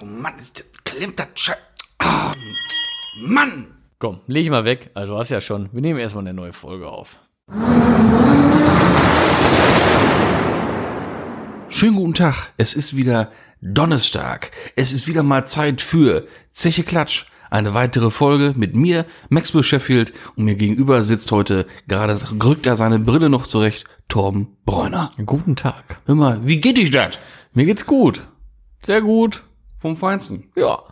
Oh Mann, ist, klemmt das Scheiß. Ah, Mann! Komm, leg ich mal weg. Also du hast ja schon. Wir nehmen erstmal eine neue Folge auf. Schönen guten Tag. Es ist wieder Donnerstag. Es ist wieder mal Zeit für Zeche Klatsch. Eine weitere Folge mit mir, Maxwell Sheffield, und mir gegenüber sitzt heute, gerade rückt er seine Brille noch zurecht, Torben Bräuner. Guten Tag. Hör mal, wie geht dich das? Mir geht's gut. Sehr gut. Vom Feinsten. Ja.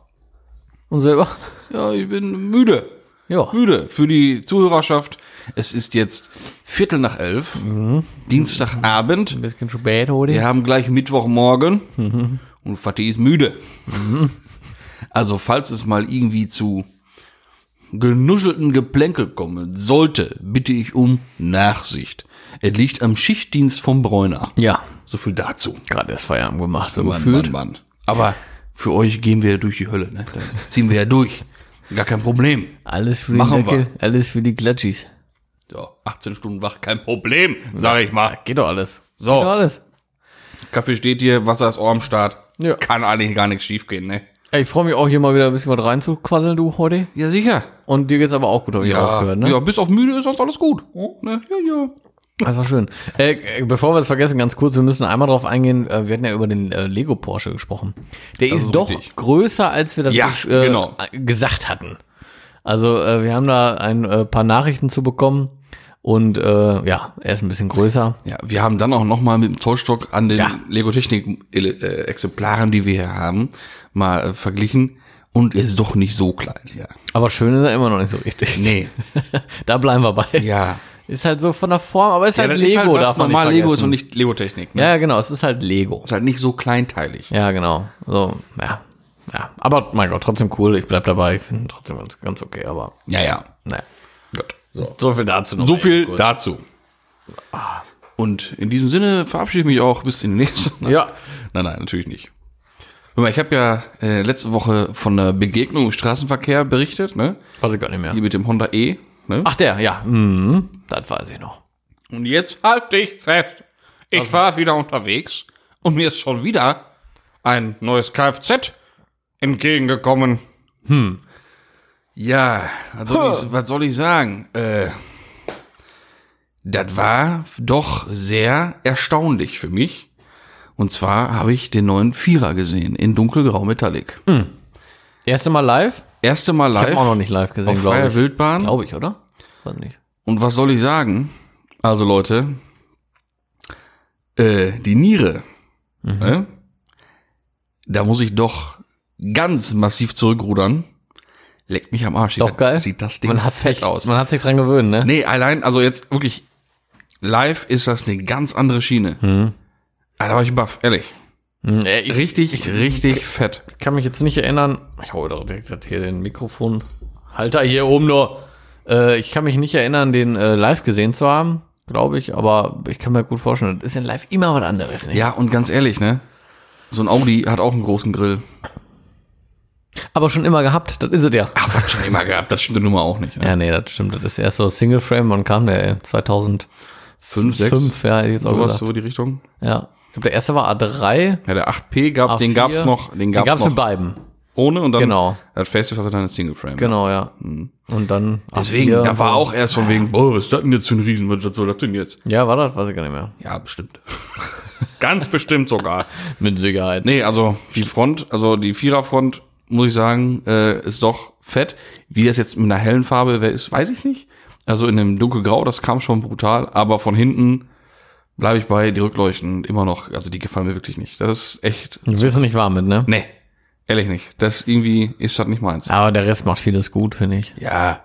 Und selber? Ja, ich bin müde. Ja. Müde. Für die Zuhörerschaft. Es ist jetzt Viertel nach elf. Dienstagabend. Ein bisschen spät heute. Wir haben gleich Mittwochmorgen. Und Fatih ist müde. Also, falls es mal irgendwie zu genuschelten Geplänkel kommen sollte, bitte ich um Nachsicht. Es liegt am Schichtdienst vom Bräuner. Ja. So viel dazu. Gerade erst Feierabend gemacht, so Mann, gefühlt. Mann, Mann. Aber für euch gehen wir ja durch die Hölle, ne? Da ziehen wir ja durch. Gar kein Problem. Alles für die Machen Deckel, alles für die Klatschis. Ja, 18 Stunden wach, kein Problem, sag ich mal. Geht doch alles. So. Geht doch alles. Kaffee steht hier, Wasser ist Ohr am Start. Ja. Kann eigentlich gar nichts schiefgehen, ne? Ey, ich freue mich auch hier mal wieder ein bisschen was reinzuquasseln, du, heute. Ja, sicher. Und dir geht's aber auch gut, habe ich rausgehört, ne? ja, bis auf müde ist sonst alles gut. Oh, ne? Ja, ja. Das war schön. Äh, bevor wir es vergessen, ganz kurz, wir müssen einmal drauf eingehen, äh, wir hatten ja über den äh, Lego Porsche gesprochen. Der ist, ist doch größer, als wir das Ja, äh, genau. gesagt hatten. Also äh, wir haben da ein äh, paar Nachrichten zu bekommen und äh, ja, er ist ein bisschen größer. Ja, wir haben dann auch noch mal mit dem Zollstock an den Ja. Lego Technik äh, Exemplaren, die wir hier haben, mal äh, verglichen und er ist doch nicht so klein, ja. Aber schön ist er immer noch nicht so richtig. Nee. da bleiben wir bei. Ja. Ist halt so von der Form, aber ist Ja, halt Lego, ist halt, was normal Lego ist und nicht Lego Technik, ne? Ja, genau, es ist halt Lego. Ist halt nicht so kleinteilig. Ja, genau. So, ja. Ja, aber mein Gott, trotzdem cool. Ich bleib dabei. Ich finde trotzdem ganz, ganz okay, aber Ja, ja. naja. Gut. So. So viel dazu noch. So viel Kurz. dazu. Und in diesem Sinne verabschiede ich mich auch bis in die nächste. Ja. Nein, nein, natürlich nicht. Ich habe ja äh, letzte Woche von einer Begegnung im Straßenverkehr berichtet, ne? Weiß ich gar nicht mehr. Hier mit dem Honda E. Ne? Ach, der, ja. Mhm, das weiß ich noch. Und jetzt halt dich fest. Ich war wieder unterwegs und mir ist schon wieder ein neues Kfz entgegengekommen. Hm. Ja, was soll ich, was soll ich sagen? Äh, das war doch sehr erstaunlich für mich. Und zwar habe ich den neuen Vierer gesehen in dunkelgrau Metallic. Erste Mal live? Erste Mal Ich live habe auch noch nicht live gesehen, auf glaube freier ich. Wildbahn. Glaube ich, oder? Weiß nicht. Und was soll ich sagen? Also Leute, äh, die Niere, Mhm. ne? da muss ich doch ganz massiv zurückrudern. Leckt mich am Arsch. Doch Sieht- geil. Sieht das Ding Man hat fett sich, aus. man hat sich dran gewöhnt, ne? nee, allein, also jetzt wirklich, live ist das eine ganz andere Schiene. Mhm. Da war ich baff, ehrlich. Hm, äh, Ich, Richtig, richtig fett. kann mich jetzt nicht erinnern. Ich hole doch direkt hier den Mikrofonhalter hier oben nur. Äh, ich kann mich nicht erinnern, den äh, live gesehen zu haben, glaube ich. Aber ich kann mir gut vorstellen, das ist in live immer was anderes. Ne? Ja, und ganz ehrlich, ne? So ein Audi hat auch einen großen Grill. Aber schon immer gehabt, das ist es ja. Ach, was schon immer gehabt, das stimmt nun mal auch nicht. Ne? Ja, nee, das stimmt. Das ist erst so Single Frame. Wann kam der? ey? 2005, Fünf, sechs, ja, hätte ich jetzt auch sowas, so die Richtung. Ja. Ich glaube, der erste war A3. Ja, der 8P gab, den A4. gab's noch, den Den gab's, gab's noch mit beiden. ohne und dann Genau. das Face hatte dann ein Single Frame. Genau, ja. Und dann Deswegen, A4 da war auch erst von wegen, boah, was ist das denn jetzt für ein Riesen, was soll das denn jetzt? Ja, war das? Weiß ich gar nicht mehr. Ja, bestimmt. Ganz bestimmt sogar. Mit Sicherheit. Nee, also die Front, also die Viererfront, muss ich sagen, äh, ist doch fett. Wie das jetzt mit einer hellen Farbe wer ist, weiß ich nicht. Also in dem dunkelgrau, das kam schon brutal, aber von hinten bleibe ich bei die Rückleuchten immer noch, also die gefallen mir wirklich nicht. Das ist echt, Du wirst nicht warm mit, ne? nee, ehrlich nicht. Das irgendwie ist das nicht meins. Aber der Rest macht vieles gut, finde ich. Ja,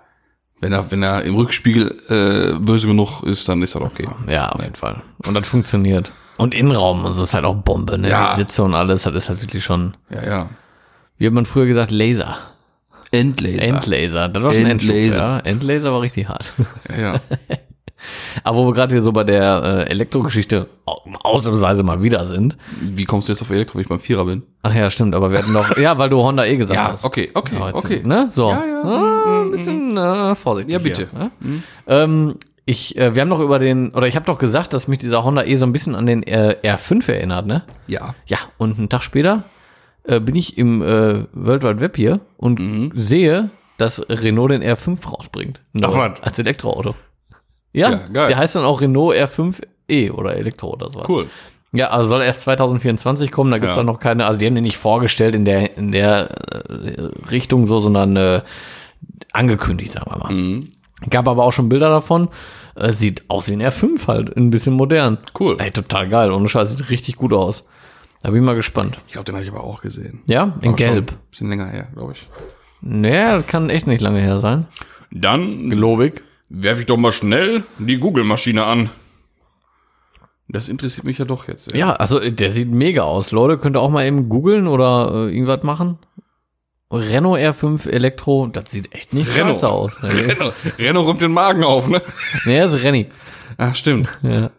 wenn er, wenn er im Rückspiegel äh, böse genug ist, dann ist das okay. Ja, auf jeden Fall. Und das funktioniert. Und Innenraum und so ist halt auch Bombe, ne? Ja. Die Sitze und alles, das ist halt wirklich schon, Ja, ja. wie hat man früher gesagt, Laser. Endlaser. Endlaser. Das war schon Endlaser. ja. Endlaser war richtig hart. Ja, ja. Aber wo wir gerade hier so bei der äh, Elektrogeschichte au- ausnahmsweise mal wieder sind. Wie kommst du jetzt auf Elektro, wenn ich beim Vierer bin? Ach ja, stimmt, aber wir hatten noch, ja, weil du Honda eh gesagt hast. okay, okay, Ja, okay. Ne? So. Ja, ja. Ah, ein bisschen äh, vorsichtig. Ja, bitte. Hier, ne? ähm, ich, äh, wir haben doch über den, oder ich habe doch gesagt, dass mich dieser Honda eh so ein bisschen an den äh, R5 erinnert, ne? Ja. Ja, und einen Tag später äh, bin ich im äh, World Wide Web hier und Mhm. sehe, dass Renault den R5 rausbringt. Neu, Ach, was? Als Elektroauto. Ja, Ja, geil. der heißt dann auch Renault R5e oder Elektro oder so. Cool. Ja, also soll erst 2024 kommen, da gibt's Ja. auch noch keine, also die haben den nicht vorgestellt in der, in der äh, Richtung so, sondern äh, angekündigt, sagen wir mal. Mhm. Gab aber auch schon Bilder davon. Äh, sieht aus wie ein R5 halt, ein bisschen modern. Cool. Ey, total geil. Ohne Scheiß, sieht richtig gut aus. Da bin ich mal gespannt. Ich glaube, den habe ich aber auch gesehen. Ja, in Aber Gelb. Ein bisschen länger her, glaube ich. Naja, das kann echt nicht lange her sein. Dann Gelobig. Werfe ich doch mal schnell die Google-Maschine an. Das interessiert mich ja doch jetzt. sehr. Ja, also der sieht mega aus. Leute, könnt ihr auch mal eben googeln oder äh, irgendwas machen. Renault R5 Elektro, das sieht echt nicht Renault. scheiße aus. Renno, Renno räumt den Magen auf, ne? nee das ist Renny. Ach, stimmt. Ja.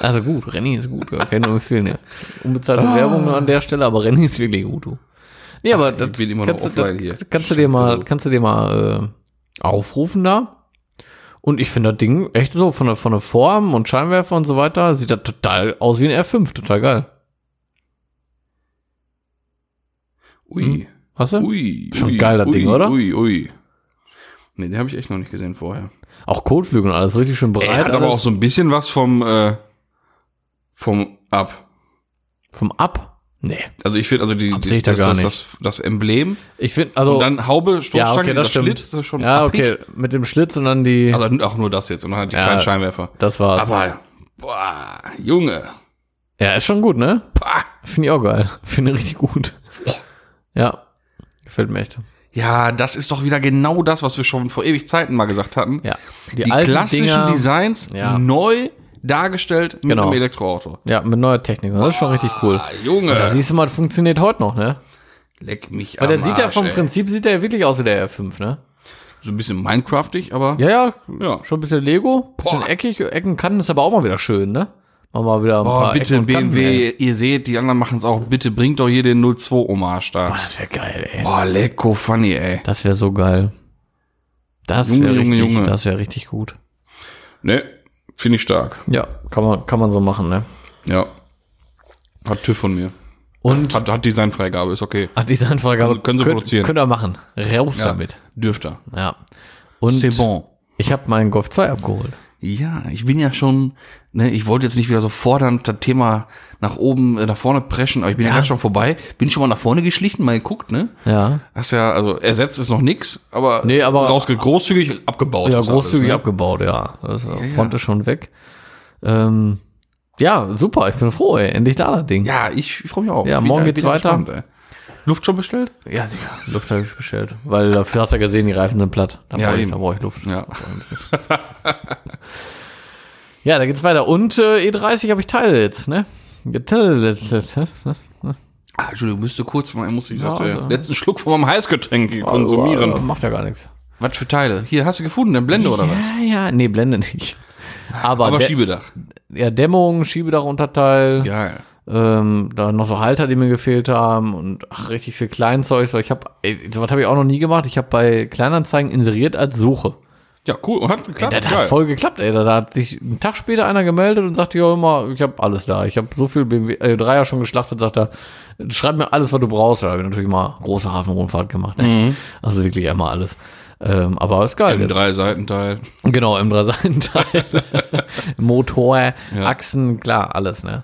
Also gut, Renny ist gut, ja, kann ich nur empfehlen, ja. Unbezahlte Werbung nur an der Stelle, aber Renny ist wirklich gut, du. Nee, aber ich das bin immer noch kannst, das, hier. kannst du dir mal, kannst du dir mal äh, aufrufen da. Und ich finde das Ding echt so von der, von der Form und Scheinwerfer und so weiter, sieht das total aus wie ein R5, total geil. Ui. Hast du? Ui. Schon ui, geil, das ui, Ding, oder? Ui, ui. Nee, den habe ich echt noch nicht gesehen vorher. Auch Kotflügel und alles richtig schön breit. Er hat aber alles. auch so ein bisschen was vom, äh, vom Ab. vom Ab. Nee. Also ich finde, also die, die ich das, das, das, das Emblem Ich finde, also. und dann Haube, Stoßstange, ja, okay, das. Schlitz, das ist schon ja, okay, mit dem Schlitz und dann die. Also auch nur das jetzt und dann halt die Ja. kleinen Scheinwerfer. das war's. Aber, boah, Junge. ja, ist schon gut, ne? Finde ich auch geil. Finde ich richtig gut. Ja. Gefällt mir echt. Ja, das ist doch wieder genau das, was wir schon vor ewig Zeiten mal gesagt hatten. Ja. Die, klassischen Designs Ja. neu dargestellt mit Genau. einem Elektroauto. Ja, mit neuer Technik. Das ist schon richtig cool. Ah, Junge. Da siehst du mal, das funktioniert heute noch, ne? Leck mich Weil am sieht ja Arsch, vom ey. Prinzip sieht er ja wirklich aus wie der R5, ne? So ein bisschen Minecraftig, aber Ja, ja, Ja. schon ein bisschen Lego, bisschen Boah. eckig, Ecken kann ist aber auch mal wieder schön, ne? Machen wir mal wieder ein Boah, paar bitte Ecken und Kanten, BMW, ey. ihr seht, die anderen machen es auch. Bitte bringt doch hier den 02 Hommage da. Boah, das wäre geil, ey. Boah, lecko funny, ey. Das wäre so geil. Das Junge, wäre Junge, richtig, Junge. das wäre richtig gut. Ne, finde ich stark. Ja, kann man, kann man so machen, ne? Ja. Hat TÜV von mir. Und Hat, hat Designfreigabe, ist okay. Ach, Designfreigabe Können- können Sie könnt- produzieren. Könnt ihr machen. Raus Ja, damit. Dürfte. Ja. Und C'est bon. ich habe meinen Golf 2 abgeholt. Ja, ich bin ja schon, ne, ich wollte jetzt nicht wieder so fordernd das Thema nach oben, äh, nach vorne preschen, aber ich bin ja, Ja. gerade schon vorbei. Bin schon mal nach vorne geschlichen, mal geguckt, ne? Ja. Hast ja, also ersetzt ist noch nix, aber, Nee, aber- rausge großzügig abgebaut. Ja, großzügig alles, ne? abgebaut, ja. Das ja, Front ja. ist schon weg. Ähm, ja, super, ich bin froh, ey. Endlich da das Ding. Ja, ich, ich freue mich auch. Ja, morgen geht's weiter. gespannt. Luft schon bestellt? Ja, sicher. Luft habe ich bestellt. Weil dafür hast du ja gesehen, die Reifen sind platt. Da Ja, brauche ich, da brauch ich Luft. Ja. Ja, da geht's weiter. Und äh, E30 habe ich Teile jetzt, ne? Geteilt. Ah, Entschuldigung, müsste kurz mal, muss ich Ja, ja, also- letzten Schluck von meinem Heißgetränk Also, konsumieren. äh, macht ja gar nichts. was für Teile? Hier, hast du gefunden, eine Blende oder was? Ja, ja, nee, Blende nicht. Aber, Aber Schiebedach. ja, Dämmung, Schiebedachunterteil, Geil. Ähm, da noch so Halter, die mir gefehlt haben und ach, richtig viel Kleinzeug. So, ich habe, sowas habe ich auch noch nie gemacht. Ich habe bei Kleinanzeigen inseriert als Suche. Ja, cool. Und hat geklappt. das Geil. hat voll geklappt, ey. Da, da hat sich einen Tag später einer gemeldet und sagte, ja immer, ich habe alles da. Ich habe so viel BMW, äh, Dreier schon geschlachtet, sagt er, schreib mir alles, was du brauchst. Da habe ich natürlich mal große Hafenrundfahrt gemacht. Ne? Mhm. Also wirklich einmal alles. Ähm, aber ist geil. Im jetzt. drei Seitenteil. Genau, im Drei-Seitenteil. Motor, Achsen, klar, alles, ne?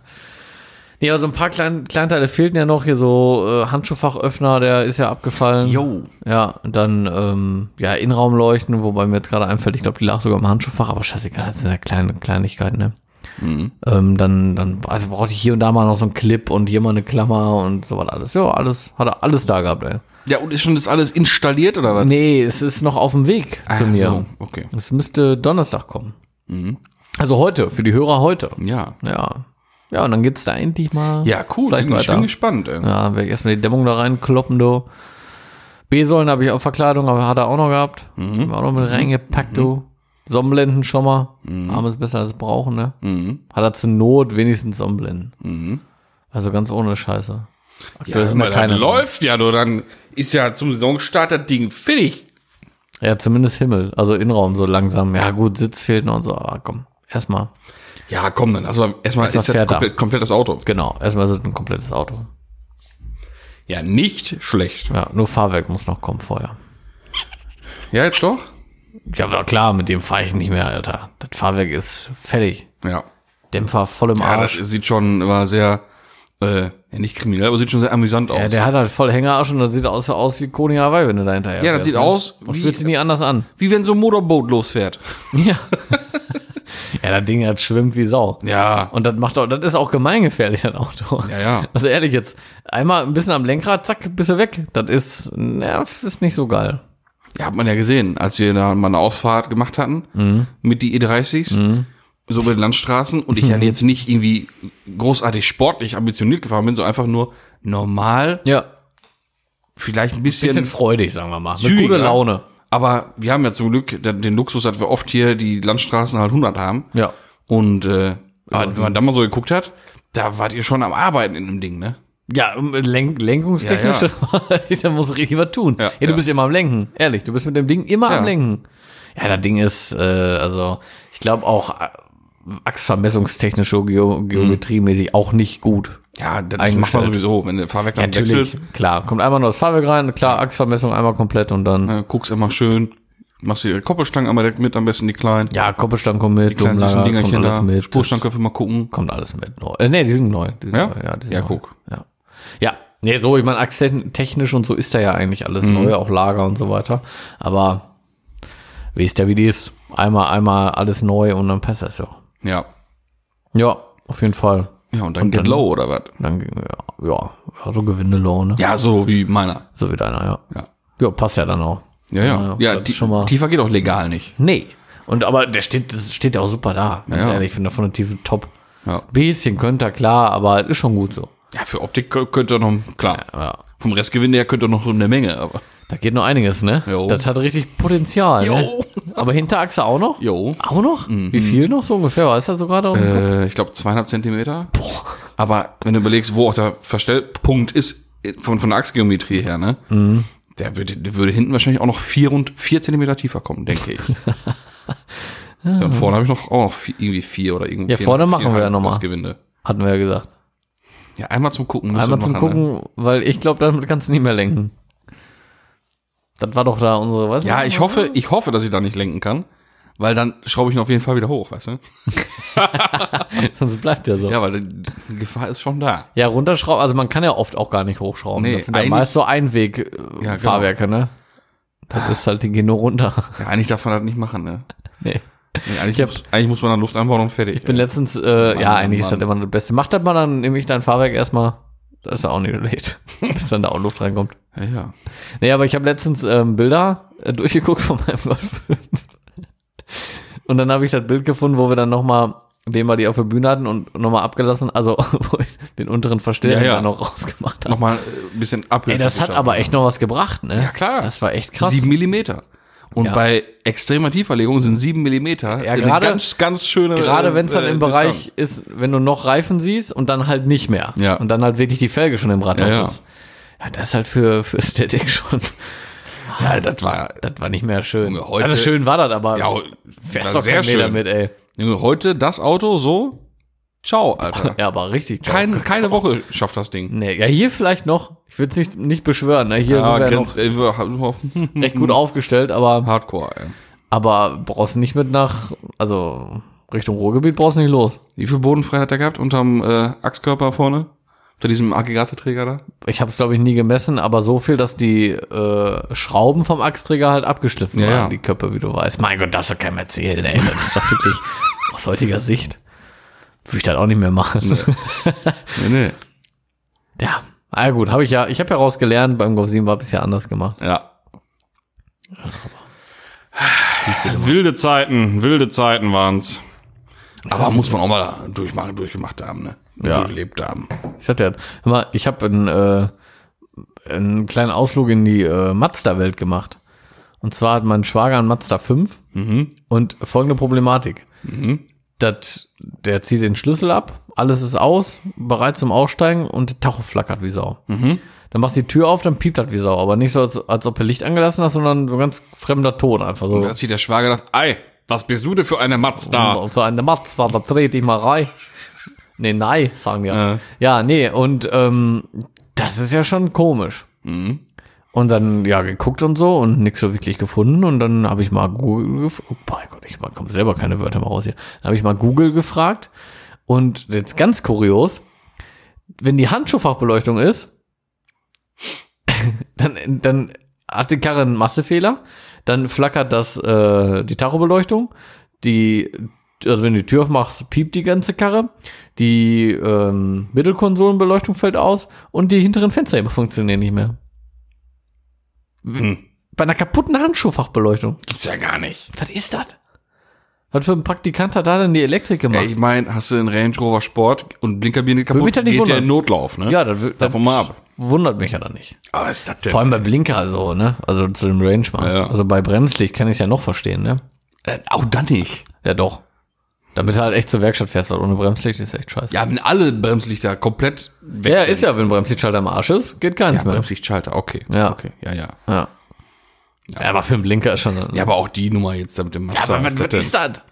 Nee, aber so ein paar Klein Kleinteile fehlten ja noch. Hier so äh, Handschuhfachöffner, der ist ja abgefallen. Jo. Ja, und dann, ähm, ja, Innenraumleuchten, wobei mir jetzt gerade einfällt, ich glaube, die lag sogar im Handschuhfach, aber scheißegal, das sind ja kleine Kleinigkeiten, ne? Mhm. Ähm, dann, dann, also brauchte ich hier und da mal noch so einen Clip und hier mal eine Klammer und so was alles. Ja, alles, hat er alles da gehabt, ey. Ja, und ist schon das alles installiert oder was? Nee, es ist noch auf dem Weg zu Ah, mir. so, okay. Es müsste Donnerstag kommen. Mhm. Also heute, für die Hörer heute. Ja. Ja. Ja, und dann geht's da endlich mal. Ja, cool. Vielleicht ich weiter. bin gespannt, ey. Ja, werde ich erstmal die Dämmung da reinkloppen, du. B-Säulen habe ich auf Verkleidung, aber hat er auch noch gehabt. Mhm. Auch noch mit reingepackt, du. Sonnenblenden schon mal. Arm ist besser als brauchen, ne? Mhm. Hat er zur Not wenigstens Sonnenblenden. Mhm. Also ganz ohne Scheiße. Aktuell Ja, sind mal, da keine. läuft ja, du, dann ist ja zum Saisonstart das Ding fertig. Ja, zumindest Himmel. Also Innenraum so langsam. Ja, gut, Sitz fehlt noch und so, aber komm. Erstmal. Ja, komm dann. Also erstmal Erstmal ist das komplett, komplett das Auto. Genau, erstmal ist es ein komplettes Auto. Ja, nicht schlecht. Ja, nur Fahrwerk muss noch kommen vorher. Ja, jetzt doch? Ja, aber klar, mit dem fahre ich nicht mehr, Alter. Das Fahrwerk ist fertig. Ja. Dämpfer voll im Ja, Arsch. das sieht schon immer sehr, äh, ja, nicht kriminell, aber sieht schon sehr amüsant aus. Ja, der hat halt voll Hängerarsch und das sieht aus, aus wie Koni Hawaii, wenn du da hinterher Ja, das fährst, sieht ne? aus Und fühlt sich nie anders an. Wie wenn so ein Motorboot losfährt. Ja. ja, das Ding hat schwimmt wie Sau. Ja. Und das macht auch, das ist auch gemeingefährlich, das Auto. Ja, ja. Also ehrlich jetzt, einmal ein bisschen am Lenkrad, zack, bist du weg. Das ist, ja, ist nicht so geil. Ja, hat man ja gesehen, als wir da mal eine Ausfahrt gemacht hatten mit die E30s, so über den Landstraßen und ich ja jetzt nicht irgendwie großartig sportlich ambitioniert gefahren bin, so einfach nur normal, Ja. vielleicht ein bisschen, Bisschen freudig, sagen wir mal. Mit Zügiger. guter Laune. Aber wir haben ja zum Glück den Luxus, dass wir oft hier die Landstraßen halt 100 haben Ja. und äh, wenn man da mal so geguckt hat, da wart ihr schon am Arbeiten in dem Ding, ne? Ja, Lenk lenkungstechnisch, Ja, da muss richtig was tun. Ja, Ja, du ja. bist immer am Lenken. Ehrlich, du bist mit dem Ding immer Ja. am Lenken. Ja, das Ding ist, äh, also, ich glaube auch äh, achsvermessungstechnisch, geo geometriemäßig auch nicht gut. Ja, das Eingestellt. macht man sowieso, wenn der Fahrwerk dann Natürlich, wechselt, klar. Kommt einfach nur das Fahrwerk rein, klar, Achsvermessung einmal komplett und dann, äh, guckst immer schön, machst die Koppelstangen einmal direkt mit, am besten die kleinen. ja, Koppelstangen kommt mit, kleinen süßen Umlager, Dingerchen kommt alles da. mit. Spurstangen können wir mal gucken. Kommt alles mit. Neu. Äh, nee, die sind neu. Die sind Ja? neu. Ja, die Ja, neu. guck. Ja. Ja. Nee, so, ich meine, achstechnisch und so ist da ja eigentlich alles Mhm. neu, auch Lager und so weiter. Aber wie ist der, wie die ist? Einmal, einmal alles neu und dann passt das ja. Ja. Ja, auf jeden Fall. Ja, und dann Und geht dann- low oder was? Dann, ja, ja, ja so Gewindelohn, ne? Ja, so wie meiner. So wie deiner, ja. Ja. Ja, passt ja dann auch. Ja, ja. Ja, mal- tiefer geht auch legal nicht. Nee. Und aber der steht, das steht ja auch super da. Ganz Ja. ehrlich, ich finde von der Tiefe top. Ja. Bisschen könnte er, klar, aber ist schon gut so. Ja, für Optik kö- könnte er noch, klar. Ja. Vom Restgewinn her könnte er noch so eine Menge, aber. Da geht noch einiges, ne? Jo. Das hat richtig Potenzial. Ne? Jo. Aber Hinterachse auch noch? Jo. Auch noch? Wie viel noch so ungefähr? Weißt du das so gerade? Äh, ich glaube zweieinhalb Zentimeter. Boah. Aber wenn du überlegst, wo auch der Verstellpunkt ist, von, von der Achsgeometrie her, ne? Mhm. Der würde, der würde hinten wahrscheinlich auch noch vier und vier Zentimeter tiefer kommen, denke ich. ja, und vorne habe ich noch auch noch vier, irgendwie vier oder irgendwie. Ja, vorne machen wir ja noch mal. Gewinde. Hatten wir ja gesagt. Ja, einmal zum Gucken. Einmal zum machen, Ne? Gucken, weil ich glaube, damit kannst du nicht mehr lenken. Das war doch da unsere, weißt du? Ja, ich hoffe, ich hoffe, dass ich da nicht lenken kann, weil dann schraube ich ihn auf jeden Fall wieder hoch, weißt du? Sonst bleibt ja so. Ja, Ja, weil die Gefahr ist schon da. runterschrauben, also man kann ja oft auch gar nicht hochschrauben. Nee, das sind ja meist so Ja, Einweg-Fahrwerke, ne? Das ist halt, die gehen nur runter. Ja, eigentlich darf man das nicht machen, ne? Nee. Nee, eigentlich, muss, eigentlich muss man dann Luft einbauen und fertig. Ich bin letztens, äh, ja, eigentlich ist Mann. das immer das Beste. Macht das mal dann, nehme ich dein Fahrwerk erstmal. Das ist ja auch nicht schlecht. Bis dann da auch Luft reinkommt. ja, ja. Nee, aber ich habe letztens ähm, Bilder äh, durchgeguckt von meinem Golf 5. Und dann habe ich das Bild gefunden, wo wir dann nochmal, den wir die auf der Bühne hatten und nochmal abgelassen, also wo ich den unteren Verstärker Ja, ja. noch rausgemacht habe. Nochmal äh, ein bisschen Abhilfe. Ey, das hat aber echt noch was gebracht, ne? Ja, klar. Das war echt krass. Sieben Millimeter. Und Ja. bei extremer Tieferlegung sind sieben Millimeter Ja, gerade- ganz, ganz schöne. Gerade wenn es dann äh, im Distanz. Bereich ist, wenn du noch Reifen siehst und dann halt nicht mehr. Ja. Und dann halt wirklich die Felge schon im Radhaus Ja, ja. ist. Ja, das ist halt für, für Ästhetik schon. Ja, das war. Das war nicht mehr schön. Heute- also schön war das, aber Ja, fährst war doch kein Meter mit, ey. Junge, heute das Auto so. Ciao, Alter. Ja, aber richtig. Kein, keine Woche schafft das Ding. Nee, ja, hier vielleicht noch. Ich will es nicht, nicht beschwören. Ne? Hier Ja, sind wir noch äh, recht gut aufgestellt, aber, Hardcore, ey. aber brauchst nicht mit nach, also Richtung Ruhrgebiet brauchst du nicht los. Wie viel Bodenfreiheit hat der gehabt unterm äh, Achskörper vorne? Unter diesem Aggregateträger da? Ich habe es, glaube ich, nie gemessen, aber so viel, dass die äh, Schrauben vom Achsträger halt abgeschliffen Ja, waren, ja. die Köpfe, wie du weißt. Mein Gott, das ist doch keinem erzählen, ey. Das ist doch wirklich aus heutiger Sicht. Würde ich das auch nicht mehr machen. Nee, nee. Ja, ah, gut, habe ich ja, ich habe ja rausgelernt, beim Golf 7 war bisher anders gemacht. Ja. Wilde Zeiten, wilde Zeiten waren's. Aber muss man auch mal durchmachen, durchgemacht haben, ne? Ja. Durchlebt haben. Ich hatte ja, mal, ich habe einen, äh, einen kleinen Ausflug in die äh, Mazda-Welt gemacht. Und zwar hat mein Schwager einen Mazda 5 und folgende Problematik. Das, der zieht den Schlüssel ab, alles ist aus, bereit zum Aussteigen und der Tacho flackert wie Sau. Dann machst du die Tür auf, dann piept das wie Sau. Aber nicht so, als, als ob du Licht angelassen hast, sondern so ganz fremder Ton einfach so. Da hat sich der Schwager gedacht, ei, was bist du denn für eine Mazda? Und für eine Mazda, da dreht ich mal rein. Nee, nein, sagen wir. Äh. Ja, nee, und ähm, das ist ja schon komisch. Mhm. Und dann, ja, geguckt und so und nichts so wirklich gefunden. Und dann habe ich mal Google gefragt. Oh mein Gott, ich komme selber keine Wörter mehr raus hier. Dann habe ich mal Google gefragt. Und jetzt ganz kurios, wenn die Handschuhfachbeleuchtung ist, dann, dann hat die Karre einen Massefehler. Dann flackert das, äh, die Tachobeleuchtung. Die, also wenn du die Tür aufmachst, piept die ganze Karre. Die ähm, Mittelkonsolenbeleuchtung fällt aus und die hinteren Fenster funktionieren nicht mehr. Hm. Bei einer kaputten Handschuhfachbeleuchtung. Gibt's ja gar nicht. Was ist das? Was für ein Praktikant hat da denn die Elektrik Ja, gemacht? ich meine, hast du einen Range Rover Sport und Blinkerbier nicht kaputt, geht der wundern. in Notlauf, ne? Ja, das, das Davon mal ab. wundert mich ja dann nicht. Aber ist das denn? Vor allem bei Blinker so, ne? Also zu dem Range mal. Ja, ja. Also bei Bremslicht kann ich es ja noch verstehen, ne? äh, auch dann nicht. Ja, doch. Damit du halt echt zur Werkstatt fährst, weil ohne Bremslicht ist echt scheiße. Ja, wenn alle Bremslichter komplett weg Ja, sind. ist ja, wenn Bremslichtschalter am Arsch ist, geht keins Ja, mehr. Bremslichtschalter, okay. Ja. Okay, ja, ja. Ja. ja. aber für einen Blinker ist schon. Ja, aber auch die Nummer jetzt da mit dem Ja, Mazda. aber was, was ist das?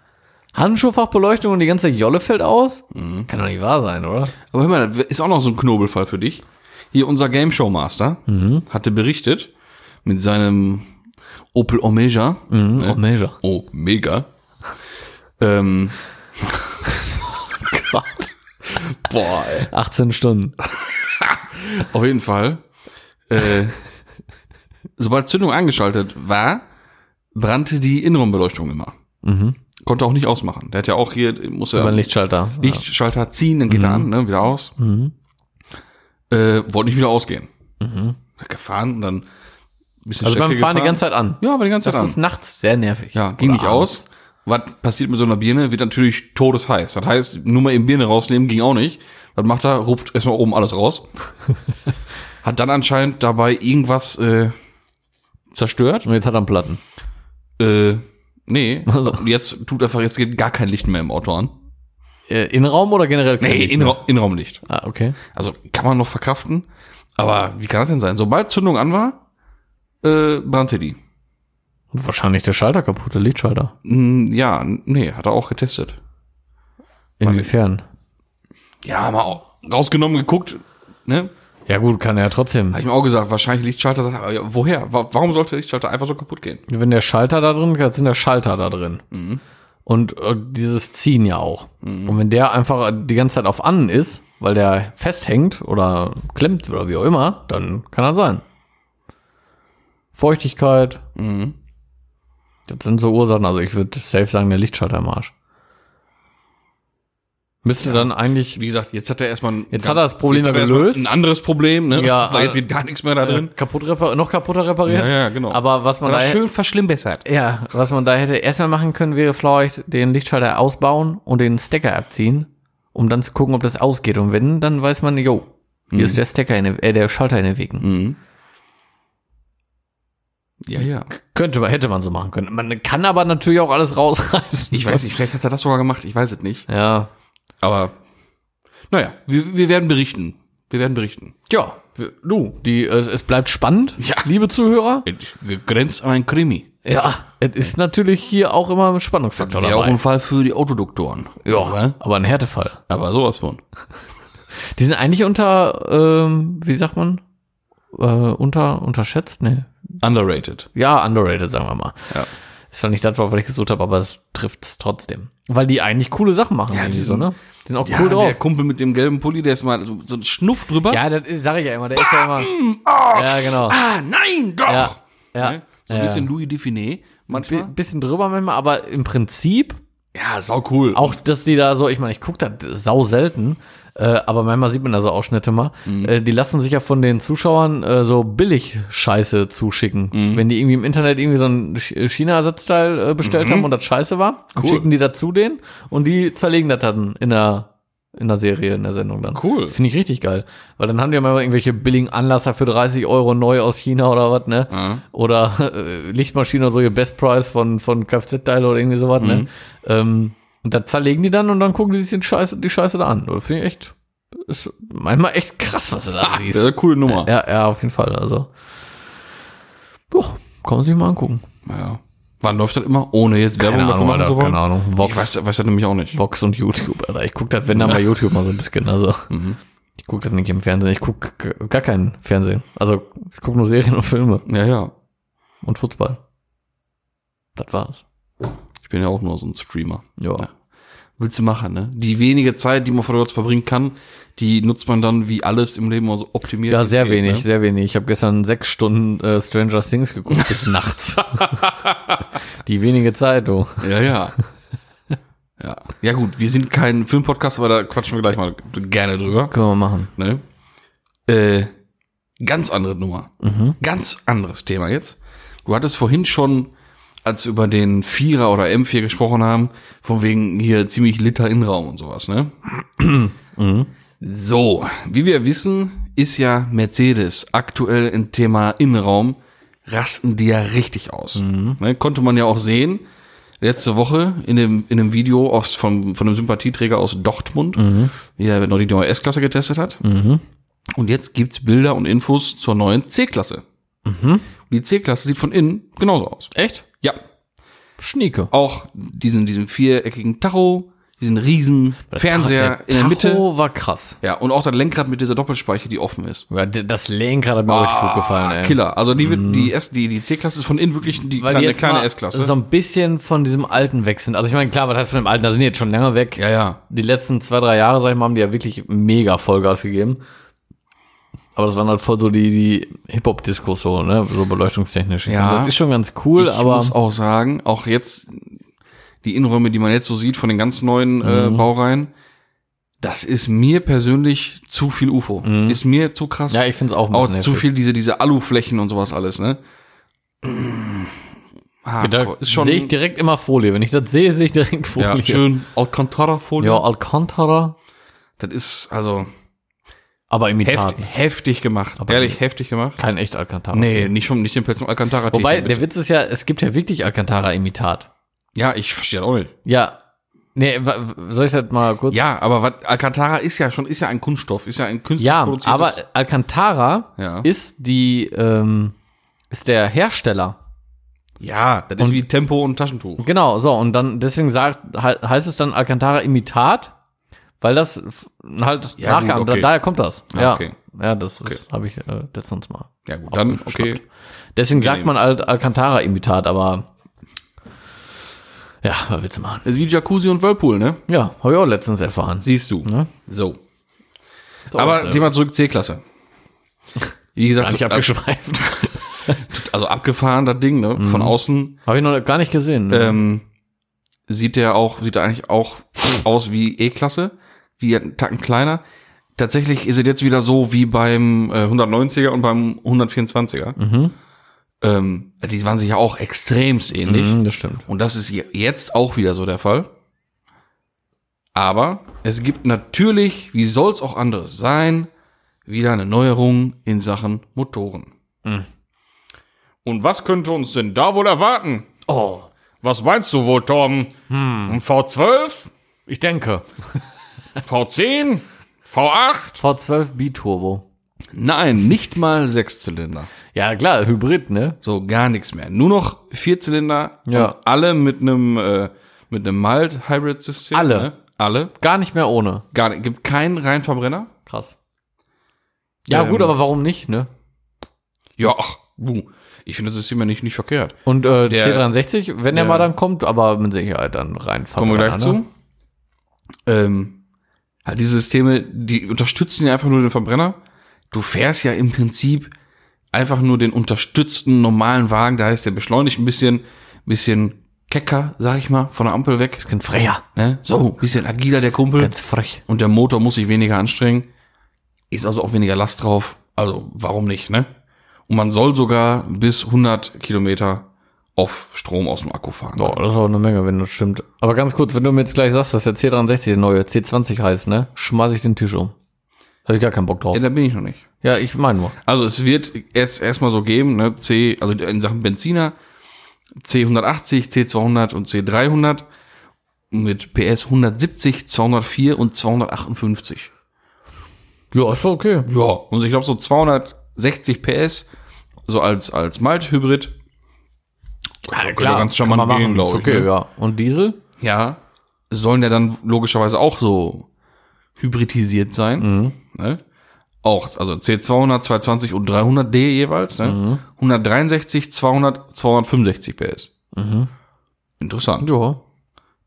Handschuhfachbeleuchtung und die ganze Jolle fällt aus? Mhm. Kann doch nicht wahr sein, oder? Aber hör mal, das ist auch noch so ein Knobelfall für dich. Hier unser Game Show Master hatte berichtet mit seinem Opel Omega. Mhm, oh, Major. Oh, ähm, Boah, ey. 18 Stunden. Auf jeden Fall. Äh, sobald Zündung angeschaltet war, brannte die Innenraumbeleuchtung immer. Konnte auch nicht ausmachen. Der hat ja auch hier, muss Über er den Lichtschalter. Lichtschalter ziehen, dann geht er an, ne, wieder aus. Äh, wollte nicht wieder ausgehen. Hat Gefahren und dann ein bisschen Also beim Fahren die gefahren. ganze Zeit an. Ja, war die ganze Zeit Das an. ist nachts sehr nervig. Ja, ging Oder nicht abends. aus. Was passiert mit so einer Birne? Wird natürlich todesheiß. Das heißt, nur mal eben Birne rausnehmen ging auch nicht. Was macht er? Rupft erstmal oben alles raus. Hat dann anscheinend dabei irgendwas äh, zerstört. Und jetzt hat er einen Platten. Äh, nee. Also. Jetzt tut einfach, jetzt geht gar kein Licht mehr im Auto an. Äh, Innenraum oder generell? kein Nee, Innenra? Innenraumlicht. Ah, okay. Also kann man noch verkraften. Aber wie kann das denn sein? Sobald Zündung an war, äh, brannte die. Wahrscheinlich der Schalter kaputt, der Lichtschalter. Hm, ja, nee, hat er auch getestet. Inwiefern? Ja, mal auch rausgenommen, geguckt, ne? Ja gut, kann er ja trotzdem. Habe ich mir auch gesagt, wahrscheinlich Lichtschalter. Woher? Wa- Warum sollte der Lichtschalter einfach so kaputt gehen? Wenn der Schalter da drin ist, sind der Schalter da drin. Mhm. Und äh, dieses Ziehen ja auch. Und wenn der einfach die ganze Zeit auf an ist, weil der festhängt oder klemmt oder wie auch immer, dann kann er sein. Feuchtigkeit. Mhm. Das sind so Ursachen. Also ich würde safe sagen, der Lichtschalter im Arsch. Müsste dann eigentlich Wie gesagt, jetzt hat er erstmal ein, Jetzt hat er das Problem jetzt hat ja gelöst. Ein anderes Problem, ne? Ja, Weil äh, jetzt geht gar nichts mehr da äh, drin. kaputt repar noch kaputter repariert. Ja, ja, genau. Aber was man da Oder hätte- schön verschlimmbessert. Ja, was man da hätte erstmal machen können, wäre vielleicht den Lichtschalter ausbauen und den Stecker abziehen, um dann zu gucken, ob das ausgeht. Und wenn, dann weiß man, jo, hier ist der Stecker, in der, äh, der Schalter in den Wegen. Mhm. Ja, ja. Könnte man, hätte man so machen können. Man kann aber natürlich auch alles rausreißen. Ich weiß nicht, vielleicht hat er das sogar gemacht, ich weiß es nicht. Ja. Aber, naja, wir, wir werden berichten. Wir werden berichten. Ja, wir- du, die, es, es bleibt spannend, Ja. liebe Zuhörer. Grenzt an ein Krimi. Ja, es ist natürlich hier auch immer ein Spannungsfaktor auch dabei. ein Fall für die Autoduktoren. ja, Aber, aber ein Härtefall. aber sowas von. Die sind eigentlich unter, ähm, wie sagt man, äh, unter, unterschätzt? Nee. Underrated. Ja, underrated, sagen wir mal. Ja. Ist zwar nicht das, was ich gesucht habe, aber es trifft es trotzdem. Weil die eigentlich coole Sachen machen. Ja, die so, ne? Die sind auch Ja, cool der drauf. Kumpel mit dem gelben Pulli, der ist mal so, so ein Schnuff drüber. Ja, das sage ich ja immer. Der ist ja immer. Ja, genau. Ah, nein, doch! Ja, ja. Ne? So ein bisschen Louis Define manchmal. bisschen drüber manchmal, aber im Prinzip Ja, sau cool. auch, dass die da so, ich meine, ich gucke das sau selten, äh, aber manchmal sieht man da so Ausschnitte mal. Mhm. Äh, die lassen sich ja von den Zuschauern äh, so billig Scheiße zuschicken. Mhm. Wenn die irgendwie im Internet irgendwie so ein Ch- China-Ersatzteil äh, bestellt haben und das scheiße war, Mhm. Cool. schicken die dazu den und die zerlegen das dann in der in der Serie, in der Sendung dann. Cool. Finde ich richtig geil. Weil dann haben die ja mal irgendwelche billigen Anlasser für 30 Euro neu aus China oder was, ne? Ja. Oder äh, Lichtmaschine oder so, ihr Best Price von, von Kfz-Teile oder irgendwie sowas, Mhm. ne? Ähm, und da zerlegen die dann und dann gucken die sich den Scheiße, die Scheiße da an. Das finde ich echt, ist manchmal echt krass, was du da Das ist siehst. eine coole Nummer. Ja, ja, auf jeden Fall. Also, boah, kann man sich mal angucken. Ja. Wann läuft das immer? Ohne jetzt Werbung Keine davon Ahnung, Alter, wollen? keine Ahnung. Ich Vox, weiß, weiß das nämlich auch nicht. Vox und YouTube, Alter. Ich gucke das, wenn dann bei YouTube mal so ein bisschen, also. Mhm. Ich gucke das nicht im Fernsehen. Ich gucke gar keinen Fernsehen. Also ich gucke nur Serien und Filme Ja, ja. und Fußball. Das war's. Ich bin ja auch nur so ein Streamer. Ja. Ja. Willst du machen, ne? Die wenige Zeit, die man vor Ort verbringen kann, die nutzt man dann wie alles im Leben also optimiert. Ja, sehr geht, wenig, Ne? sehr wenig. Ich habe gestern sechs Stunden äh, Stranger Things geguckt bis nachts. Die wenige Zeit, du. Ja, ja. ja. Ja, gut, wir sind kein Filmpodcast, aber da quatschen wir gleich mal gerne drüber. Können wir machen. Ne? Äh, ganz andere Nummer. Mhm. Ganz anderes Thema jetzt. Du hattest vorhin schon, als wir über den Vierer oder M4 gesprochen haben, von wegen hier ziemlich Liter Innenraum und sowas, ne? Mhm. So, wie wir wissen, ist ja Mercedes aktuell im Thema Innenraum, rasten die ja richtig aus. Mhm. Ne, konnte man ja auch sehen, letzte Woche in dem, in dem Video aus, von, von einem Sympathieträger aus Dortmund, Mhm. wie er noch die neue S-Klasse getestet hat. Und jetzt gibt's Bilder und Infos zur neuen C-Klasse. Mhm. Die C-Klasse sieht von innen genauso aus. Echt? Ja, Schnieke. auch diesen, diesen viereckigen Tacho, diesen riesen Fernseher Der in der Mitte. Tacho war krass. Ja, und auch das Lenkrad mit dieser Doppelspeiche, die offen ist. Ja, das Lenkrad hat mir richtig gut gefallen, ey. Ah, Killer. Also die wird, die S, die, die C-Klasse ist von innen wirklich die Weil die kleine, jetzt kleine S-Klasse. so ein bisschen von diesem alten weg sind. Also ich meine, klar, was heißt von dem alten? Da sind die jetzt schon lange weg. ja, ja. Die letzten zwei, drei Jahre, sag ich mal, haben die ja wirklich mega Vollgas gegeben. Aber das waren halt voll so die, die Hip-Hop-Discos so, ne? So beleuchtungstechnisch. Ja. Das ist schon ganz cool, ich aber muss auch sagen, auch jetzt die Innenräume, die man jetzt so sieht von den ganz neuen äh, Mhm. Baureihen, das ist mir persönlich zu viel UFO. Ist mir zu krass. Mhm. ja, ich finde es auch ein auch bisschen zu heftig. viel diese, diese Aluflächen und sowas alles, ne? Ah, schon sehe ich direkt immer Folie. Wenn ich das sehe, sehe ich direkt Folie. ja, schön Alcantara-Folie. Ja, Alcantara, Das ist also aber Imitat. heftig, heftig gemacht. Ehrlich, heftig gemacht. Kein echt Alcantara. Nee, nicht vom, nicht den Pelz Alcantara. Wobei, bitte. der Witz ist ja, es gibt ja wirklich Alcantara-Imitat. Ja, ich verstehe das auch nicht. Ja. Nee, soll ich das mal kurz? Ja, aber was, Alcantara ist ja schon, ist ja ein Kunststoff, ist ja ein künstlich Ja, aber Alcantara Ja. ist die, ähm, ist der Hersteller. ja, das ist Und- wie Tempo und Taschentuch. Genau, so, und dann, deswegen sagt, he- heißt es dann Alcantara Imitat, weil das halt Ja, gut, nachkam. okay. Da, daher kommt das. Ah, Ja, okay. ja das, das habe ich äh, letztens mal. Ja, gut, dann, okay. Deswegen sagt Angenehm. man halt Alcantara-Imitat, aber ja, was willst du machen? Ist wie Jacuzzi und Whirlpool, ne? Ja, habe ich auch letztens erfahren. Siehst du. Ne? So. Doch, Aber Thema zurück C-Klasse. Wie gesagt, nicht abgeschweift. also abgefahren, das Ding, ne? Von außen habe ich noch gar nicht gesehen. Ne? ähm, sieht der auch, sieht er eigentlich auch aus wie E-Klasse, einen Tacken kleiner. Tatsächlich ist es jetzt wieder so wie beim äh, 190er und beim 124er. Mhm. Ähm, die waren sich ja auch extremst ähnlich. Mhm, das stimmt. Und das ist je- jetzt auch wieder so der Fall. Aber es gibt natürlich, wie soll's auch anderes sein, wieder eine Neuerung in Sachen Motoren. Mhm. Und was könnte uns denn da wohl erwarten? Oh, Was meinst du wohl, Torben? Ein V12? ich denke. V10? V8? V12 B-Turbo. Nein, nicht mal Sechszylinder. Ja, klar, Hybrid, ne? So gar nichts mehr. Nur noch Vierzylinder Ja. alle mit einem äh, mit einem Mild Hybrid System. Alle? Ne? Alle. Gar nicht mehr ohne. Gar nicht. Gibt keinen Reihenverbrenner. Krass. Ja, Ähm, gut, aber warum nicht, ne? Ja, ach, buh. ich finde das System ja nicht, nicht verkehrt. Und äh, Der- C63, wenn der der- mal dann kommt, aber mit Sicherheit dann rein Kommen wir gleich ne? zu. Ähm, halt diese Systeme, die unterstützen ja einfach nur den Verbrenner. Du fährst ja im Prinzip einfach nur den unterstützten normalen Wagen. Da heißt der beschleunigt ein bisschen, bisschen kecker, sag ich mal, von der Ampel weg. Ganz frecher. Ne? So, ein bisschen agiler der Kumpel. Ganz frech. Und der Motor muss sich weniger anstrengen. Ist also auch weniger Last drauf. Also, warum nicht, ne? Und man soll sogar bis 100 Kilometer auf Strom aus dem Akku fahren. Boah, das ist auch eine Menge, wenn das stimmt. Aber ganz kurz, wenn du mir jetzt gleich sagst, dass der C63 der neue C20 heißt, ne? Schmeiß ich den Tisch um. Habe ich gar keinen Bock drauf. Ja, da bin ich noch nicht. Ja, ich meine nur. Also es wird erst erstmal so geben, ne, C, also in Sachen Benziner, C180, C200 und C300 mit PS 170, 204 und 258. Ja, ist doch okay. Ja, und ich glaube so 260 PS, so als, als Mild-Hybrid. Ja, ganz charmant kann man gehen, machen. glaub Ist ich, Okay, ne? ja. Und Diesel? Ja, sollen ja dann logischerweise auch so hybridisiert sein. Ne? Auch, also C200, 220 und 300D jeweils. Ne? 163, 200, 265 PS. Interessant, Ja.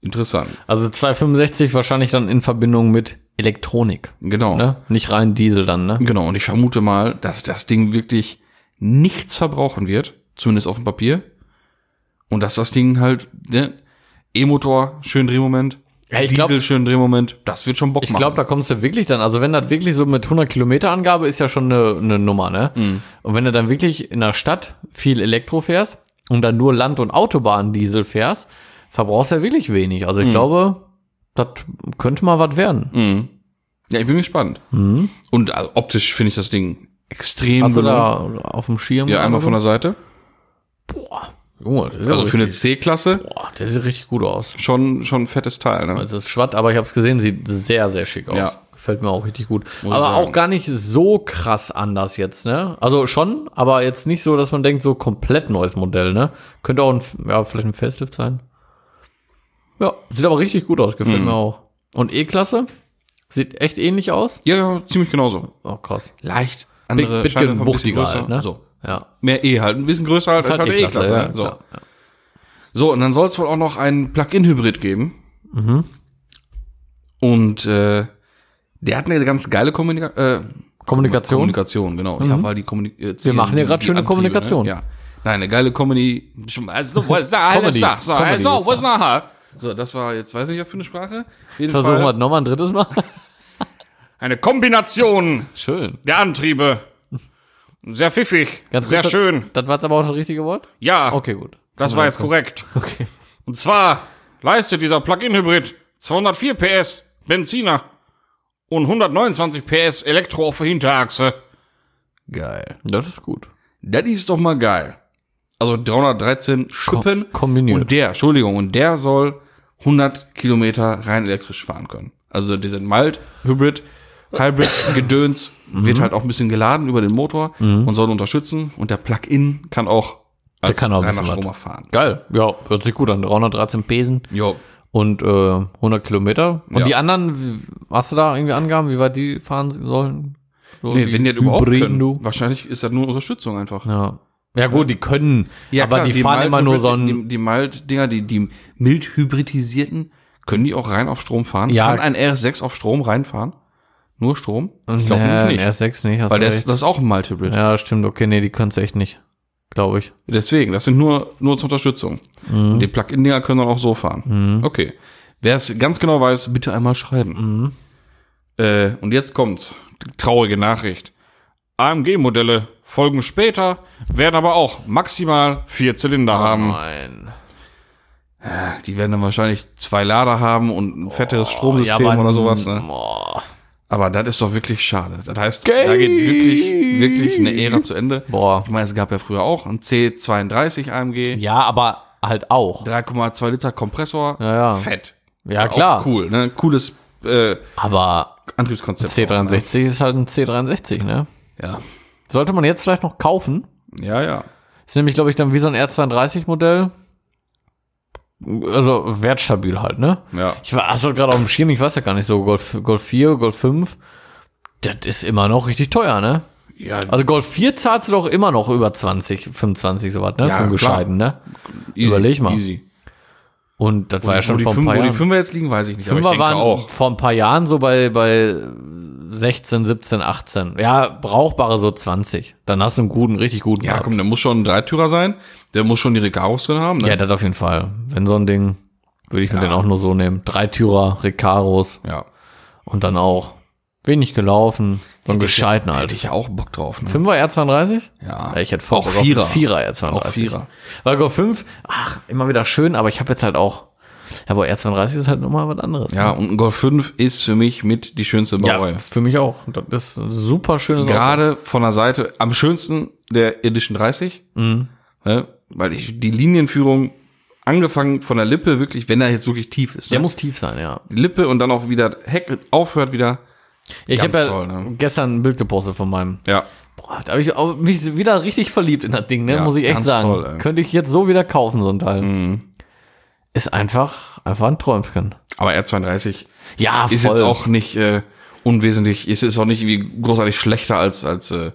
interessant. Also 265 wahrscheinlich dann in Verbindung mit Elektronik. Genau. Ne? Nicht rein Diesel dann, ne? Genau, und ich vermute mal, dass das Ding wirklich nichts verbrauchen wird, zumindest auf dem Papier. Und dass das Ding halt, ne, E-Motor, schön Drehmoment, Ja, ich glaub- Diesel, schön Drehmoment, das wird schon Bock Ich glaube, da kommst du wirklich dann, also wenn das wirklich so mit 100 Kilometer Angabe ist ja schon eine, eine Nummer, ne? Mhm. Und wenn du dann wirklich in der Stadt viel Elektro fährst und dann nur Land- und Autobahn-Diesel fährst, verbrauchst du ja wirklich wenig. Mhm. Also ich glaube, das könnte mal was werden. Ja, ich bin gespannt. Und also, optisch finde ich das Ding extrem Mhm. Gelungen. da auf dem Schirm? Ja, einmal von der Seite. Junge, das ist Also für eine C-Klasse boah, der sieht richtig gut aus. schon, schon ein fettes Teil, ne? Also es ist schwatt, aber ich habe es gesehen, sieht sehr, sehr schick aus. Ja. Gefällt mir auch richtig gut. ich aber sagen. auch gar nicht so krass anders jetzt, ne? Also schon, aber jetzt nicht so, dass man denkt, so komplett neues Modell, ne? Könnte auch ein, ja, vielleicht ein Facelift sein. Ja, sieht aber richtig gut aus, Mhm. gefällt mir auch. Und E-Klasse? Sieht echt ähnlich aus? Ja, ja, ziemlich genauso. Oh, krass. Leicht andere ein bisschen wuchtiger halt, ne? So. Ja. Mehr E halt, ein bisschen größer als halt halt E-Klasse, E-Klasse. ja. ne? so. klar. so, und dann soll es wohl auch noch einen Plug-in-Hybrid geben. Und äh, der hat eine ganz geile Kommunika äh, Kommunikation? Kommunikation, genau. Ja, weil die Kommunikation. Wir machen ja grad schöne Kommunikation. Ne? Ja. Nein, eine geile Comedy. Also, was da Comedy. da, so, also, ist was nachher? So, das war jetzt, weiß ich ja für eine Sprache. Jeden Versuchen wir Fall es nochmal ein drittes Mal. eine Kombination Schön. der Antriebe. Sehr pfiffig, Ganz sehr kurz, schön. Das, das war jetzt aber auch das richtige Wort? Ja, Okay, gut. das war jetzt korrekt. Okay. Und zwar leistet dieser Plug-in-Hybrid 204 PS Benziner und 129 PS Elektro auf der Hinterachse. Geil. Das ist gut. Das ist doch mal geil. Also 313 Schuppen kombiniert. Und der, Entschuldigung, und der soll 100 Kilometer rein elektrisch fahren können. Also dieser Mild-Hybrid, Hybrid-Gedöns Mhm. wird halt auch ein bisschen geladen über den Motor und soll unterstützen. Und der Plug-in kann auch als kann auch ein bisschen was. Stromer fahren. Geil. Ja, hört sich gut an. 313 Pesen Jo. und äh, 100 Kilometer. Und Ja. die anderen, hast du da irgendwie Angaben, wie weit die fahren sollen? So Nee, wenn die das überhaupt können. du? Wahrscheinlich ist das nur Unterstützung einfach. Ja. Ja gut, die können, aber klar, die, fahren Mild- immer nur so ein, Die, die Mild-Dinger, die, die mild hybridisierten, können die auch rein auf Strom fahren? Ja. Kann ein RS6 auf Strom reinfahren? Nur Strom? Ich glaube Nee, nicht. R6 nicht, Weil das, recht. das ist auch ein Mild-Hybrid. Ja, stimmt, okay, nee, die können es echt nicht. Glaube ich. Deswegen, das sind nur, nur zur Unterstützung. Mhm. Und die Plug-in-Dinger können dann auch so fahren. Okay. Wer es ganz genau weiß, bitte einmal schreiben. Mhm. Äh, und jetzt kommt die traurige Nachricht. AMG-Modelle folgen später, werden aber auch maximal vier Zylinder haben. Nein. Die werden dann wahrscheinlich zwei Lader haben und ein fetteres Stromsystem aber oder sowas. Ne? Boah. Aber das ist doch wirklich schade. Das heißt, da geht wirklich, wirklich eine Ära zu Ende. Boah. Ich meine, es gab ja früher auch ein C32 AMG. Ja, aber halt auch. 3,2 Liter Kompressor. Ja, ja. Fett. Ja, Auch klar. cool, ne? Cooles äh, Aber Antriebskonzept. auch, C63 ist halt ein C63, ne? Ne? Ja. Sollte man jetzt vielleicht noch kaufen. Ja, ja. Ist nämlich, glaube ich, dann wie so ein R32-Modell. Also wertstabil halt, ne? Ja. Ich war hast du gerade auf dem Schirm, ich weiß ja gar nicht so, Golf, Golf 4, Golf 5, das ist immer noch richtig teuer, ne? Ja, Also Golf 4 zahlst du doch immer noch über 20, 25 sowas, ne? Ja, klar. gescheiten, ne? easy, überleg mal. Easy. Und das war ja wo, schon die vor ein paar wo die Jahren. Fünfer jetzt liegen, weiß ich nicht. aber Fünfer ich denke waren auch. vor ein paar Jahren so bei, bei 16, 17, 18. Ja, brauchbare so 20. Dann hast du einen guten, richtig guten. Ja, gehabt. komm, der muss schon ein Dreitürer sein. Der muss schon die Recaros drin haben. Ne? Ja, das auf jeden Fall. Wenn so ein Ding, würde ich mir Ja. den auch nur so nehmen. Dreitürer, Recaros ja. und dann auch wenig gelaufen. So einen gescheiten Hätte halt. ich ja auch Bock drauf. Ne? Fünfer R32? Ja. Ja, ich hätte vor Auch Vierer. Vierer R32. Auch Vierer. Weil Golf 5, ach, immer wieder schön, aber ich habe jetzt halt auch, ja, aber R32 ist halt nochmal was anderes. Ja, und ein Golf 5 ist für mich mit die schönste Baureihe. ja für mich auch. Das ist ein super schönes Auto. Gerade von der Seite am schönsten der Edition 30. Mhm. Ne? Weil ich die Linienführung angefangen von der Lippe wirklich, wenn er jetzt wirklich tief ist. Der Ne? muss tief sein, ja. Die Lippe und dann auch wieder Heck aufhört wieder. Ich habe ja toll, ne? gestern ein Bild gepostet von meinem. Ja. Boah, da habe ich auch mich wieder richtig verliebt in das Ding, ne? Ja, muss ich echt ganz sagen. toll, ey. Mhm. Könnte ich jetzt so wieder kaufen, so ein Teil. Ist einfach, einfach ein Träumchen. Aber R32 Ja, ist voll. jetzt auch nicht, äh, unwesentlich, es ist auch nicht irgendwie großartig schlechter als, als äh,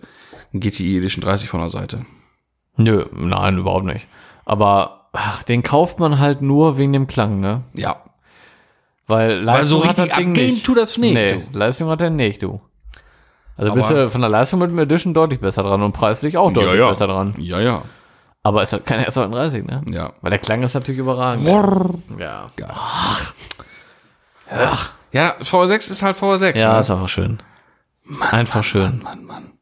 GTI Edition 30 von der Seite. Nö, nein, überhaupt nicht. Aber ach, den kauft man halt nur wegen dem Klang, ne? Ja. Weil Leistung so hat das richtig Ding nicht. tut das nicht, Nee, du. Leistung hat er nicht, du. Also bist Aber- du von der Leistung mit dem Edition deutlich besser dran und preislich auch deutlich besser dran. Ja, ja. Aber es hat keine S39, ne? Ja. Weil der Klang ist natürlich überragend. Ja. Geil. Ja, VR6 ist halt VR6. Ja, ne? ist einfach schön. Ist einfach schön. Mann, Mann.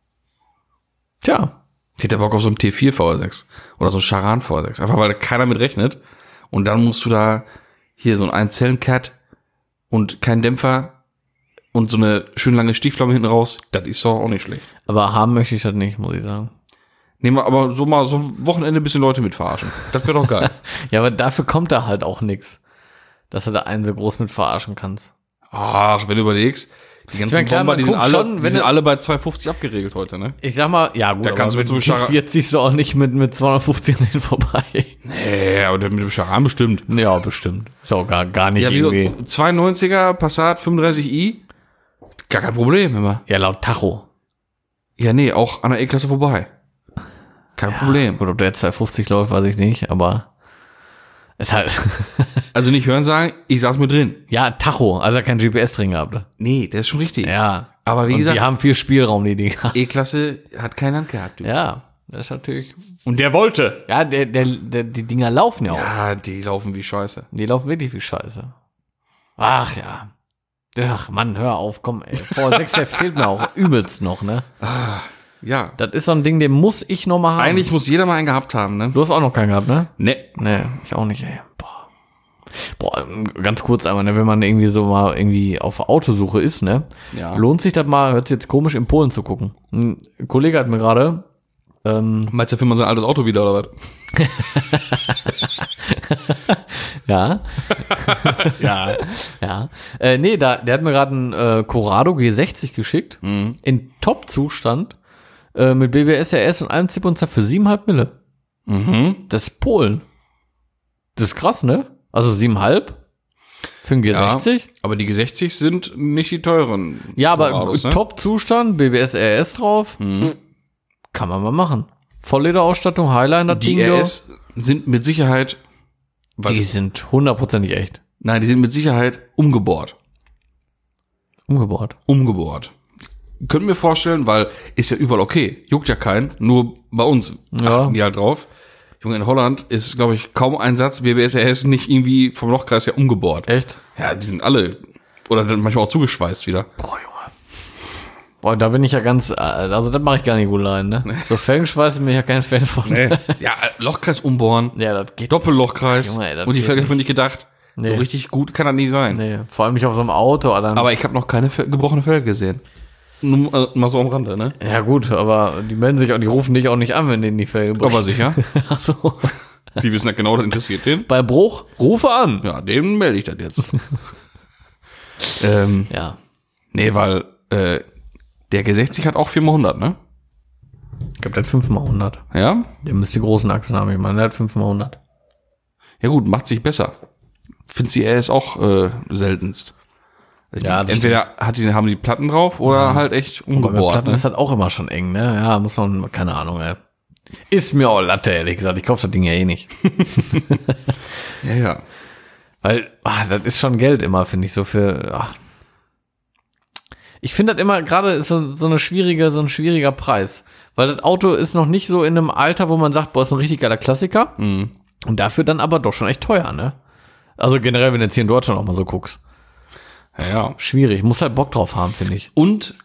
Tja. Ich hätte Bock auf so einen T4 VR6 oder so einen Charan VR6. Einfach weil da keiner mit rechnet. Und dann musst du da hier so ein Einzellen-Cat und kein Dämpfer und so eine schön lange Stichflamme hinten raus. Das ist doch auch nicht schlecht. Aber haben möchte ich das nicht, muss ich sagen. Nehmen wir aber so mal so ein Wochenende ein bisschen Leute mit verarschen. Das wäre doch geil. Ja, aber dafür kommt da halt auch nix. Dass du da einen so groß mit verarschen kannst. Ach, wenn du überlegst, die ganzen meine, klar, Bomber, die sind, alle, schon, die sind alle bei 250 abgeregelt heute, ne? Ich sag mal, ja gut, Da kannst du mit so einem Chara- 40 du auch nicht mit, mit 250 an den vorbei. Nee, aber mit dem Charan bestimmt. Ja, bestimmt. Ist auch gar, gar nicht Ja, irgendwie. 290er Passat 35i? Gar kein Problem immer. Ja, laut Tacho. Ja, nee, auch an der E-Klasse vorbei. Kein Problem. Gut, ob der jetzt 250 läuft, weiß ich nicht, aber ist halt. Also nicht hören sagen, ich saß mit drin. ja, Tacho, also er kein GPS drin gehabt. Nee, der ist schon richtig. Ja. Aber wie Und gesagt, die haben viel Spielraum, die Dinger. E-Klasse hat kein Land gehabt. Du. Ja, das ist natürlich. Und der wollte. Ja, der, der, der, die Dinger laufen ja auch. Ja, die laufen wie Scheiße. Die laufen wirklich wie Scheiße. Ach ja. Ach Mann, hör auf, komm, ey. V6 der fehlt mir auch übelst noch, ne? Ja. Das ist so ein Ding, den muss ich noch mal haben. Eigentlich muss jeder mal einen gehabt haben, ne? Du hast auch noch keinen gehabt, ne? Ne. Nee, ich auch nicht, ey. Boah. Boah, ganz kurz einmal, ne, wenn man irgendwie so mal irgendwie auf Autosuche ist, ne? Ja. Lohnt sich das mal, hört sich jetzt komisch, in Polen zu gucken. Ein Kollege hat mir gerade, ähm, Meinst du, findet man sein altes Auto wieder oder was? ja, Ja. ja, äh, nee, da, der hat mir gerade einen äh, Corrado G60 geschickt, in Top-Zustand, äh, mit BBS, RS und allem Zip und Zap für 7,5 Mille. Mhm. Das ist Polen. Das ist krass, ne? Also 7,5 für einen G60. Aber die G60 sind nicht die teuren. Ja, aber Autos, ne? Top-Zustand, BBS RS drauf. Kann man mal machen. Volllederausstattung, Highliner, Die Ding, RS sind mit Sicherheit, was, Die sind hundertprozentig echt. nein, die sind mit Sicherheit umgebohrt. Umgebaut. Umgebohrt. Können mir vorstellen, weil ist ja überall okay. Juckt ja keinen. Nur bei uns Ja. achten die halt drauf. Junge, in Holland ist, glaube ich, kaum ein Satz BBS RS nicht irgendwie vom Lochkreis ja umgebohrt. Echt? Ja, die sind alle, oder dann manchmal auch zugeschweißt wieder. Boah, Junge. Boah, da bin ich ja ganz, äh, also das mache ich gar nicht gut rein, ne? So Felgenschweiß bin ich ja kein Fan von. ja, Lochkreis umbohren, Ja, das geht. Doppellochkreis. Junge, ey, und die Felge nicht. nicht gedacht. Nee. So richtig gut kann das nicht sein. Nee, vor allem nicht auf so einem Auto, Alter. Aber ich habe noch keine gebrochene Felge gesehen. Nur äh, mal so am Rande, ne? ja gut, aber die melden sich auch, die rufen dich auch nicht an, wenn denen die Felge bricht. Aber sicher. Ach so. Die wissen ja genau, das interessiert den. Bei Bruch, rufe an. Ja, dem melde ich das jetzt. ähm, Ja. nee, weil äh, der G60 hat auch 4x100, ne? Ich glaube, der hat 5 mal 100. Ja? Der müsste die großen Achsen haben. Ich meine, der hat 5 mal 100. Ja gut, macht sich besser. Find's die RS auch äh, seltenst. Ja, entweder hat die, haben die Platten drauf oder halt echt Aber umgebohrt. Platten Ne? ist halt auch immer schon eng, ne? Ja, muss man, keine Ahnung, ey. Ist mir auch Latte, ehrlich gesagt. Ich kaufe das Ding ja eh nicht. Ja, ja. Weil, ah, das ist schon Geld immer, finde ich, so für, ach. Ich finde das immer, gerade ist so, so eine schwierige, so ein schwieriger Preis. Weil das Auto ist noch nicht so in einem Alter, wo man sagt, boah, ist ein richtig geiler Klassiker. Mhm. Und dafür dann aber doch schon echt teuer, ne? Also generell, wenn du jetzt hier in Deutschland auch mal so guckst. Ja. Schwierig. Muss halt Bock drauf haben, finde ich. Und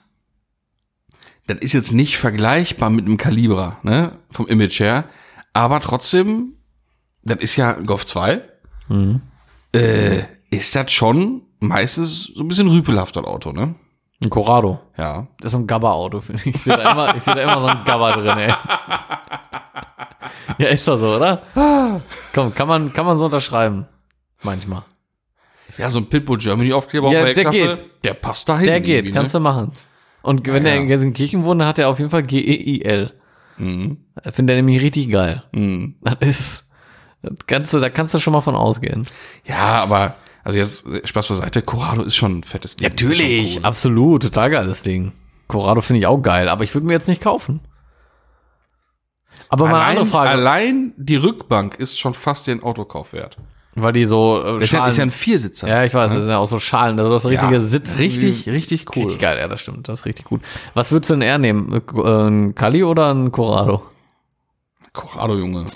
das ist jetzt nicht vergleichbar mit einem Calibra, ne? Vom Image her. Aber trotzdem, das ist ja Golf 2. Äh, ist das schon meistens so ein bisschen rüpelhaft, das Auto, ne? Ein Corrado. Ja. Das ist so ein Gabba-Auto, finde ich. Ich sehe da, immer- ich seh da immer so ein Gabba drin, ey. Ja, ist doch so, oder? Komm, kann man, kann man so unterschreiben. Manchmal. Ja, so ein Pitbull Germany Aufkleber Ja, auf der der Heckklappe, geht. Der passt dahin. Der geht, kannst du machen. Und wenn Ja, er ja. in Gelsenkirchen wohnt, dann hat er auf jeden Fall G-E-I-L. Mhm. Das Findet er nämlich richtig geil. Mhm. Das ist, das kannst du, da kannst du schon mal von ausgehen. Ja, aber Also jetzt äh, Spaß beiseite, Corrado ist schon ein fettes Ding. Natürlich, cool. absolut, total geiles Ding. Corrado finde ich auch geil, aber ich würde mir jetzt nicht kaufen. Aber mal eine Allein, andere Frage, allein die Rückbank ist schon fast den Autokauf wert. Weil die so äh, Ist ja, Schalen, ist ja ein Viersitzer. ja, ich weiß, das sind ja auch so Schalen, also das ist richtige Ja, Sitz, Richtig, richtig cool. richtig geil, ja, das stimmt, das ist richtig gut. Was würdest du denn eher nehmen, Äh, ein Kali oder ein Corrado? Corrado, Junge.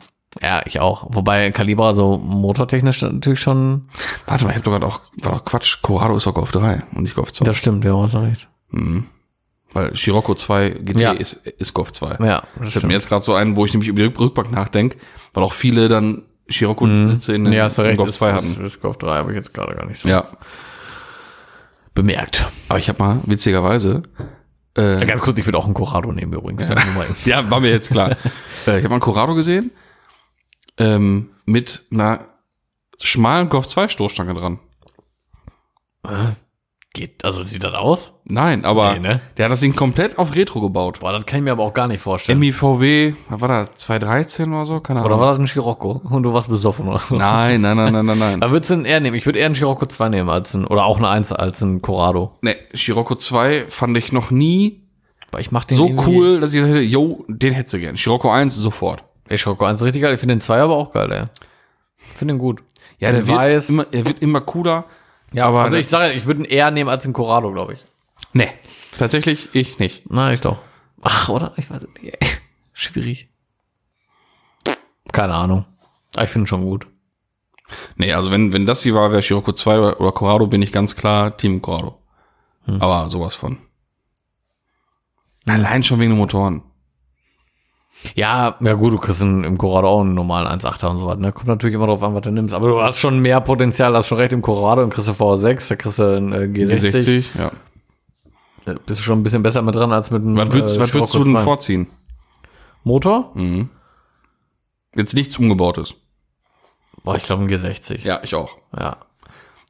Ja, ich auch. Wobei Calibra so motortechnisch natürlich schon, Warte mal, ich hab doch gerade auch, war doch Quatsch, Corrado ist doch Golf 3 und nicht Golf 2. das stimmt, ja, hast du recht. Mhm. Weil Scirocco 2 GT Ja. ist, ist Golf 2. Ja, das Ich habe stimmt. mir jetzt gerade so einen, wo ich nämlich über die Rück- Rückbank nachdenke, weil auch viele dann Scirocco-Sitze in, Mhm. Ja, hast du in recht, Golf ist, 2 ist, hatten. ist Golf 3 habe ich jetzt gerade gar nicht so Ja, bemerkt. aber ich habe mal, witzigerweise, Ja, ganz kurz, ich würde auch einen Corrado nehmen übrigens. Ja. Ja, war mir jetzt klar. äh, ich habe mal einen Corrado gesehen, ähm, mit einer schmalen Golf 2 Stoßstange dran. Geht, also sieht das aus? Nein, aber Nee, ne? der hat das Ding komplett auf Retro gebaut. Boah, das kann ich mir aber auch gar nicht vorstellen. MIVW, was war da, 213 oder so? Keine Oder Ahnung. war das ein Scirocco und du warst besoffen oder so? Nein, nein, nein, nein, nein, nein. Da würdest du einen eher nehmen. Ich würde eher einen Scirocco 2 nehmen als ein, oder auch eine 1 als ein Corrado. Ne, Scirocco 2 fand ich noch nie Weil ich mach den so cool, dass ich hätte, yo, den hättest du gern. Scirocco 1 sofort. Ey, Scirocco 1 ist richtig geil. Ich finde den 2 aber auch geil, ey. Ich finde den gut. Ja, der Weiß. wird immer, er wird immer cooler. Ja, aber also ich sage, ich würde ihn eher nehmen als einen Corrado, glaube ich. ne, tatsächlich ich nicht. Na, ich doch. Ach, oder? Ich weiß nicht. Schwierig. Keine Ahnung. Aber ich finde schon gut. Nee, also wenn, wenn das die Wahl wäre, Scirocco 2 oder, oder Corrado, bin ich ganz klar Team Corrado. Hm. Aber sowas von. Allein schon wegen den Motoren. Ja, ja gut, du kriegst in, im Corrado auch einen normalen 1.8er und so was, ne? Kommt natürlich immer drauf an, was du nimmst. Aber du hast schon mehr Potenzial, hast schon recht im Corrado und kriegst du V6, da kriegst du einen äh, G60. G60, ja. Da Bist du schon ein bisschen besser mit dran als mit einem Was würdest, äh, was würdest du denn 2. vorziehen? Motor? Mhm. Jetzt nichts Umgebautes. Boah, ich glaube ein G60. Ja, ich auch. Ja,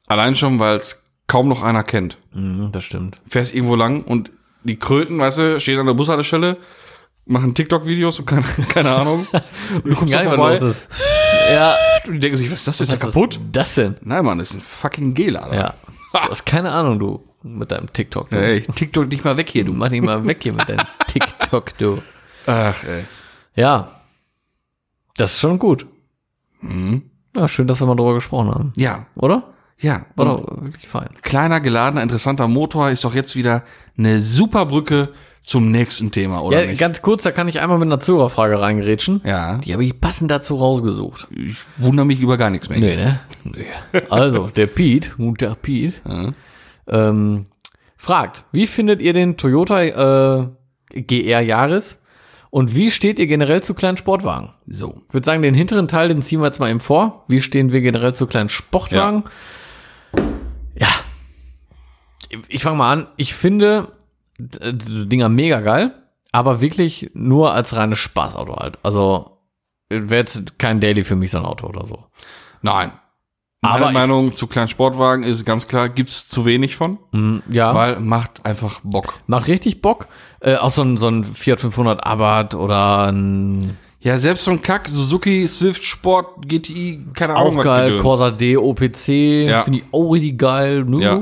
Allein schon, weil es kaum noch einer kennt. mhm, das stimmt. Fährst irgendwo lang und die Kröten, weißt du, stehen an der Bushaltestelle, machen TikTok-Videos und keine, keine Ahnung. Und du kommst vorbei ist. Ja, und die denken sich, was ist das? Ist was der kaputt? ist das denn? Nein, Mann, das ist ein fucking G-Lader. Ja. Du hast keine Ahnung, du, mit deinem TikTok. Du. Ey, TikTok nicht mal weg hier, du. Mach dich mal weg hier mit deinem TikTok, du. Ach, ey. Ja. Das ist schon gut. Ja, schön, dass wir mal drüber gesprochen haben. Ja, Oder? ja. War doch wirklich fein. kleiner, geladener, interessanter Motor ist doch jetzt wieder eine super Brücke zum nächsten Thema, oder Ja, nicht? ganz kurz, da kann ich einmal mit einer Zuhörerfrage reingerätschen. Ja, Die habe ich passend dazu rausgesucht. ich wundere mich über gar nichts mehr. Nee, ne? Nee. Also, der Pete, der Pete, Ja. ähm, fragt, wie findet ihr den Toyota äh, GR Yaris und wie steht ihr generell zu kleinen Sportwagen? So. Ich würde sagen, den hinteren Teil, den ziehen wir jetzt mal eben vor. Wie stehen wir generell zu kleinen Sportwagen? Ja. Ich fange mal an. Ich finde Dinger mega geil, aber wirklich nur als reines Spaßauto halt. Also wäre jetzt kein Daily für mich so ein Auto oder so. Nein. Aber Meine ich- Meinung zu kleinen Sportwagen ist ganz klar, gibt's zu wenig von, Mm, Ja, weil macht einfach Bock. macht richtig Bock. Äh, auch so ein, so ein Fiat 500 Abarth oder ein Ja, selbst so ein Kack, Suzuki, Swift, Sport, GTI, keine Ahnung, auch geil. Corsa D, OPC, Ja. finde ich auch richtig geil. Ja.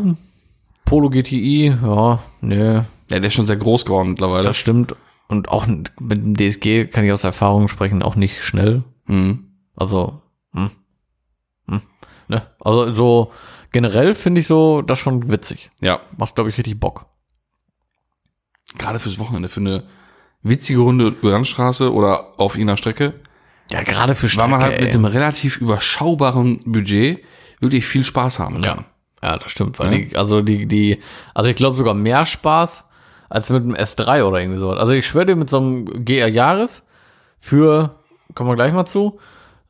Polo GTI, ja, ne, Ja, der ist schon sehr groß geworden mittlerweile. Das stimmt. Und auch mit dem DSG kann ich aus Erfahrung sprechen, auch nicht schnell. Mhm. Also, hm, hm, ne? Also so generell finde ich so das schon witzig. Ja, Macht, glaube ich, richtig Bock. gerade fürs Wochenende, für eine witzige Runde über Landstraße oder auf irgendeiner Strecke, Ja, gerade für weil man halt ey. mit dem relativ überschaubaren Budget wirklich viel Spaß haben ja. kann. ja, das stimmt. Weil Ja. die, also die, die, also ich glaube sogar mehr Spaß als mit dem S3 oder irgendwie sowas. Also ich schwöre dir mit so einem GR Jahres für, kommen wir gleich mal zu,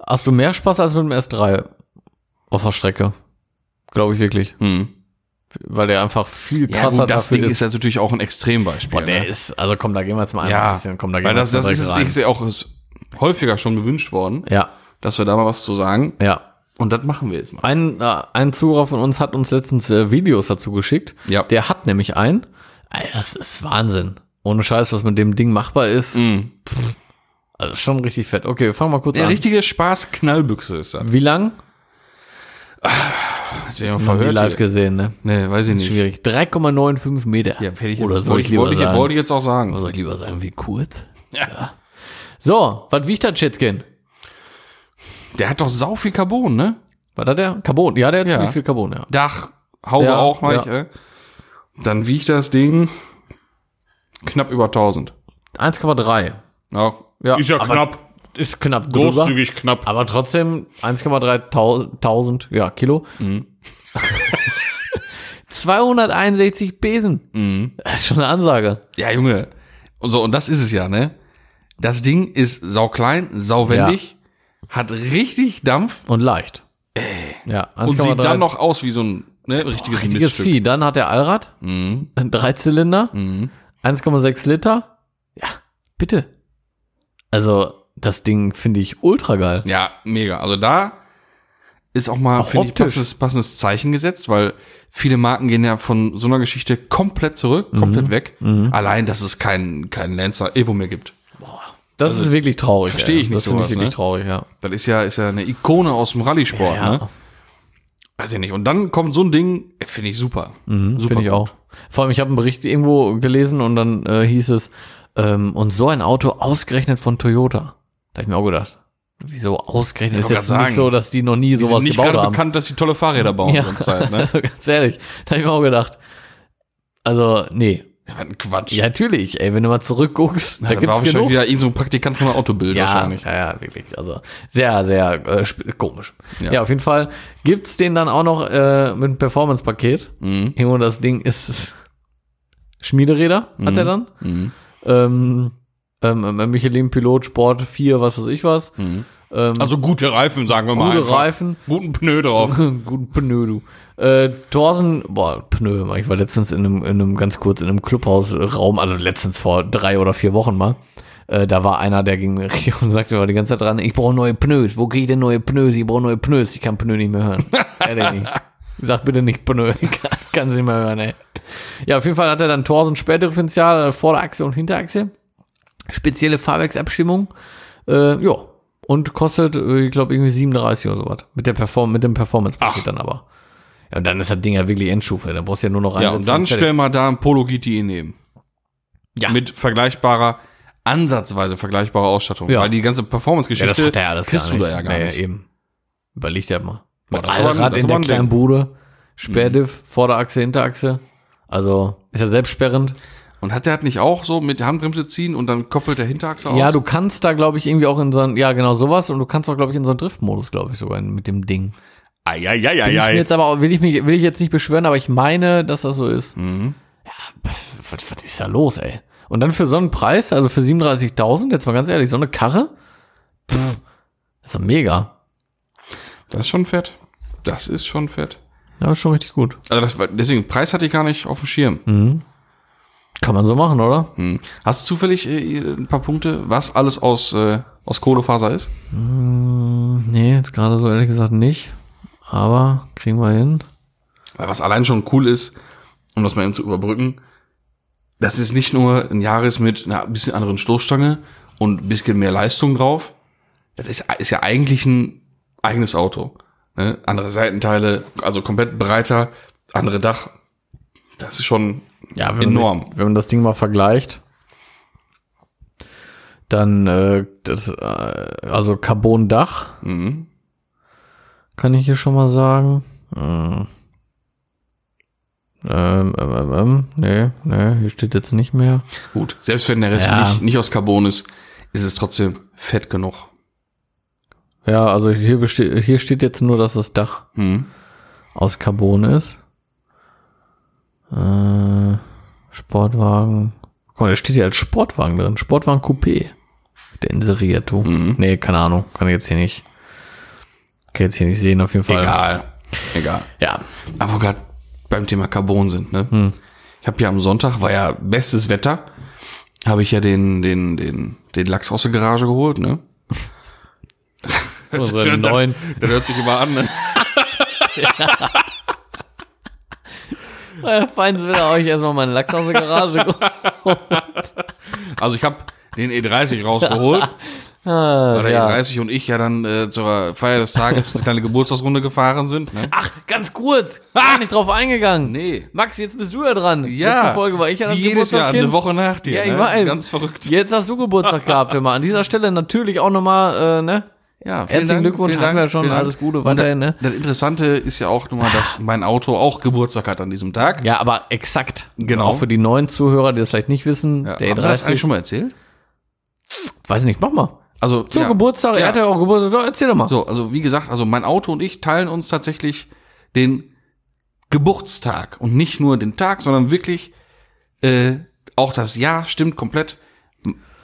hast du mehr Spaß als mit dem S3 auf der Strecke. Glaube ich wirklich. Mhm. weil der einfach viel Ja, krasser gut, das Ding ist. ist jetzt natürlich auch ein Extrembeispiel. Boah, der ne? ist, also komm, da gehen wir jetzt mal ja, ein bisschen, komm, da gehen weil wir das, das ist, rein. ist ja auch ist häufiger schon gewünscht worden, Ja, dass wir da mal was zu sagen. ja. Und das machen wir jetzt mal. Ein, äh, ein Zuhörer von uns hat uns letztens äh, Videos dazu geschickt. Ja. Der hat nämlich einen. Ey, das ist Wahnsinn. Ohne Scheiß, was mit dem Ding machbar ist. Mhm. Also schon richtig fett. Okay, wir fangen mal kurz Der an. richtige Spaß-Knallbüchse ist das. Wie lang? Jetzt werden wir Noch nie verhört. live gesehen, ne? Nee, weiß ich nicht. Schwierig. 3,95 Meter. Ja, hätte ich jetzt, Oder soll wollte, ich ich, lieber wollte, ich, sagen? wollte ich jetzt auch sagen. Oder soll ich lieber sagen, wie kurz? Ja. So, was wiegt das Schätzchen? Der hat doch sau viel Carbon, ne? War das der? Carbon. Ja, der hat Ja. ziemlich viel Carbon, ja. Dach, Haube Ja, auch mal. ja. Äh. Dann wiegt das Ding knapp über 1000. 1,3. Ja, Ja, ist ja knapp. Ist knapp drüber. Großzügig knapp. Aber trotzdem 1,3000 ja, Kilo. Mhm. 261 Besen. Mhm. Das ist schon eine Ansage. Ja, Junge. Und so, und das ist es ja, ne? Das Ding ist sau klein, sauwendig, hat richtig Dampf Und leicht. Ja, und sieht dann noch aus wie so ein ne, richtiges, richtiges Miststück. Vieh. Dann hat er Allrad, Mhm. ein Dreizylinder, Mhm. 1,6 Liter. Ja, bitte. Also, das Ding finde ich ultra geil. Ja, mega. Also da ist auch mal, finde ich, passendes, passendes Zeichen gesetzt, weil viele Marken gehen ja von so einer Geschichte komplett zurück, Mhm. komplett weg. Allein, dass es keinen keinen Lancer Evo mehr gibt. Das ist wirklich traurig. verstehe ich nicht Das finde ich sowas, wirklich ne? traurig, ja. Das ist ja, ist ja eine Ikone aus dem Rallye-Sport, Ja. ne? Weiß ich nicht. Und dann kommt so ein Ding, äh, finde ich super. Mhm, super Finde ich auch. Vor allem, ich habe einen Bericht irgendwo gelesen und dann äh, hieß es, ähm, und so ein Auto ausgerechnet von Toyota. Da habe ich mir auch gedacht, wieso ausgerechnet? Ist jetzt grad nicht sagen, so, dass die noch nie Die sowas sind nicht gebaut gerade haben. bekannt, dass sie tolle Fahrräder bauen Ja. Zeit, ne? Also ganz ehrlich, da habe ich mir auch gedacht, also nee. Ja, ein Quatsch. Ja, natürlich, ey, wenn du mal zurückguckst, Ja, da war gibt's wahrscheinlich genug. wieder irgend so ein Praktikant von der Autobild Ja, wahrscheinlich. ja, ja, wirklich. Also sehr, sehr äh, komisch. Ja. Ja. auf jeden Fall gibt's den dann auch noch äh, mit einem Performance-Paket. Mhm. Irgendwo das Ding ist Schmiederäder, hat er dann. Mhm. Ähm, ähm, ähm, Michelin Pilot Sport 4, was weiß ich was. Ähm, Also gute Reifen, sagen wir mal. gute. Reifen. Guten Pneu drauf. Guten Pneu, du. Äh, Thorsen, boah, Pneu, ich war letztens in einem, in einem ganz kurz in einem Clubhausraum, also letztens vor drei oder vier Wochen mal. Äh, da war einer, der ging mir und sagte war die ganze Zeit dran, ich brauche neue Pneus. Wo kriege ich denn neue Pneus? Ich brauche neue Pneus. Ich kann Pneu nicht mehr hören. der nicht. Sag bitte nicht Pneu. Ich kann, kann sie nicht mehr hören, ey. Ja, auf jeden Fall hat er dann Thorsen Sperrdifferential, Vorderachse und Hinterachse. Spezielle Fahrwerksabstimmung. Äh, ja. Und kostet, äh, ich glaube, irgendwie 37 oder sowas. Mit der Perform mit dem Performance-Paket dann aber. Ja, und dann ist das Ding ja wirklich Endstufe. Da brauchst du ja nur noch Ja, reinsetzen. und dann stell mal da ein Polo GTI neben. Ja. Mit vergleichbarer, ansatzweise vergleichbarer Ausstattung. Ja. Weil die ganze ja, Performance-Geschichte das hat er ja alles kriegst gar du nicht. da ja gar Nee, nicht. eben. Überleg dir mal. Boah, das ein- Allrad ist in der ein kleinen. Bude. Sperrdiff, Vorderachse, Hinterachse. Also, ist ja selbstsperrend. Und hat der hat nicht auch so mit der Handbremse ziehen und dann koppelt der Hinterachse aus? Ja, du kannst da, glaube ich, irgendwie auch in so ein, ja, genau sowas. Und du kannst auch, glaube ich, in so einen Driftmodus, glaube ich, sogar mit dem Ding. Bin ich mir Eieieiei. jetzt aber will ich mich, will ich jetzt nicht beschwören, aber ich meine, dass das so ist. Mhm. Was, was ist da los, ey? Und dann für so einen Preis, also für 37.000, jetzt mal ganz ehrlich, so eine Karre? Pff, das ist doch mega. Das ist schon fett. Das ist schon fett. Ja, ist schon richtig gut. Also das, war- deswegen, Preis hatte ich gar nicht auf dem Schirm. Mhm. Kann man so machen, oder? Hm. Hast du zufällig äh, ein paar Punkte, was alles aus, äh, aus Kohlefaser ist? Nee, jetzt gerade so ehrlich gesagt nicht. Aber kriegen wir hin. Weil was allein schon cool ist, um das mal eben zu überbrücken, das ist nicht nur ein Jahres mit einer bisschen anderen Stoßstange und ein bisschen mehr Leistung drauf. Das ist, ist ja eigentlich ein eigenes Auto. Ne? Andere Seitenteile, also komplett breiter, andere Dach. Das ist schon Ja, wenn enorm. Man sich, wenn man das Ding mal vergleicht, dann äh, das, äh, also Carbon-Dach, Mhm. Kann ich hier schon mal sagen. Hm. Ähm, ähm, ähm, ähm, nee, nee, hier steht jetzt nicht mehr. Gut, selbst wenn der Rest Ja. nicht, nicht aus Carbon ist, ist es trotzdem fett genug. Ja, also hier, besteht, hier steht jetzt nur, dass das Dach Mhm. aus Carbon ist. Äh, Sportwagen. Guck mal, steht hier als Sportwagen drin. Sportwagen Coupé. Der inseriert, du. Mhm. Nee, keine Ahnung. Kann ich jetzt hier nicht. Ich jetzt hier nicht sehen, auf jeden Fall. Egal. Egal. Ja. Aber wo gerade beim Thema Carbon sind, ne? Hm. Ich habe ja am Sonntag, war ja bestes Wetter, habe ich ja den, den, den, den Lachs aus der Garage geholt, ne? Unsere neuen. Das hört sich immer an, ne? Euer Feind will euch erstmal meinen Lachs aus der Garage. geholt. Also ich habe den E30 rausgeholt, Ah, weil der ja. E30 und ich ja dann äh, zur Feier des Tages eine kleine Geburtstagsrunde gefahren sind. Ne? Ach, ganz kurz. Gar nicht drauf eingegangen. Nee. Max, jetzt bist du ja dran. Ja. Letzte Folge war ich ja das Wie jedes Jahr, eine Woche nach dir. Ja, ich ne? weiß. Ganz verrückt. Jetzt hast du Geburtstag gehabt, immer. An dieser Stelle natürlich auch nochmal, äh, ne? Ja, Herzlichen Glückwunsch, haben wir schon. vielen Alles Gute weiterhin, ne? Das Interessante ist ja auch nochmal, dass mein Auto auch Geburtstag hat an diesem Tag. Ja, aber exakt. Genau. Auch für die neuen Zuhörer, die das vielleicht nicht wissen. Ja, der haben wir das eigentlich E30. schon mal erzählt? Weiß nicht, mach mal. Also Zum ja. Geburtstag, er Ja. hat ja auch Geburtstag. Erzähl doch mal. So, also wie gesagt, also mein Auto und ich teilen uns tatsächlich den Geburtstag und nicht nur den Tag, sondern wirklich äh, auch das Jahr stimmt komplett.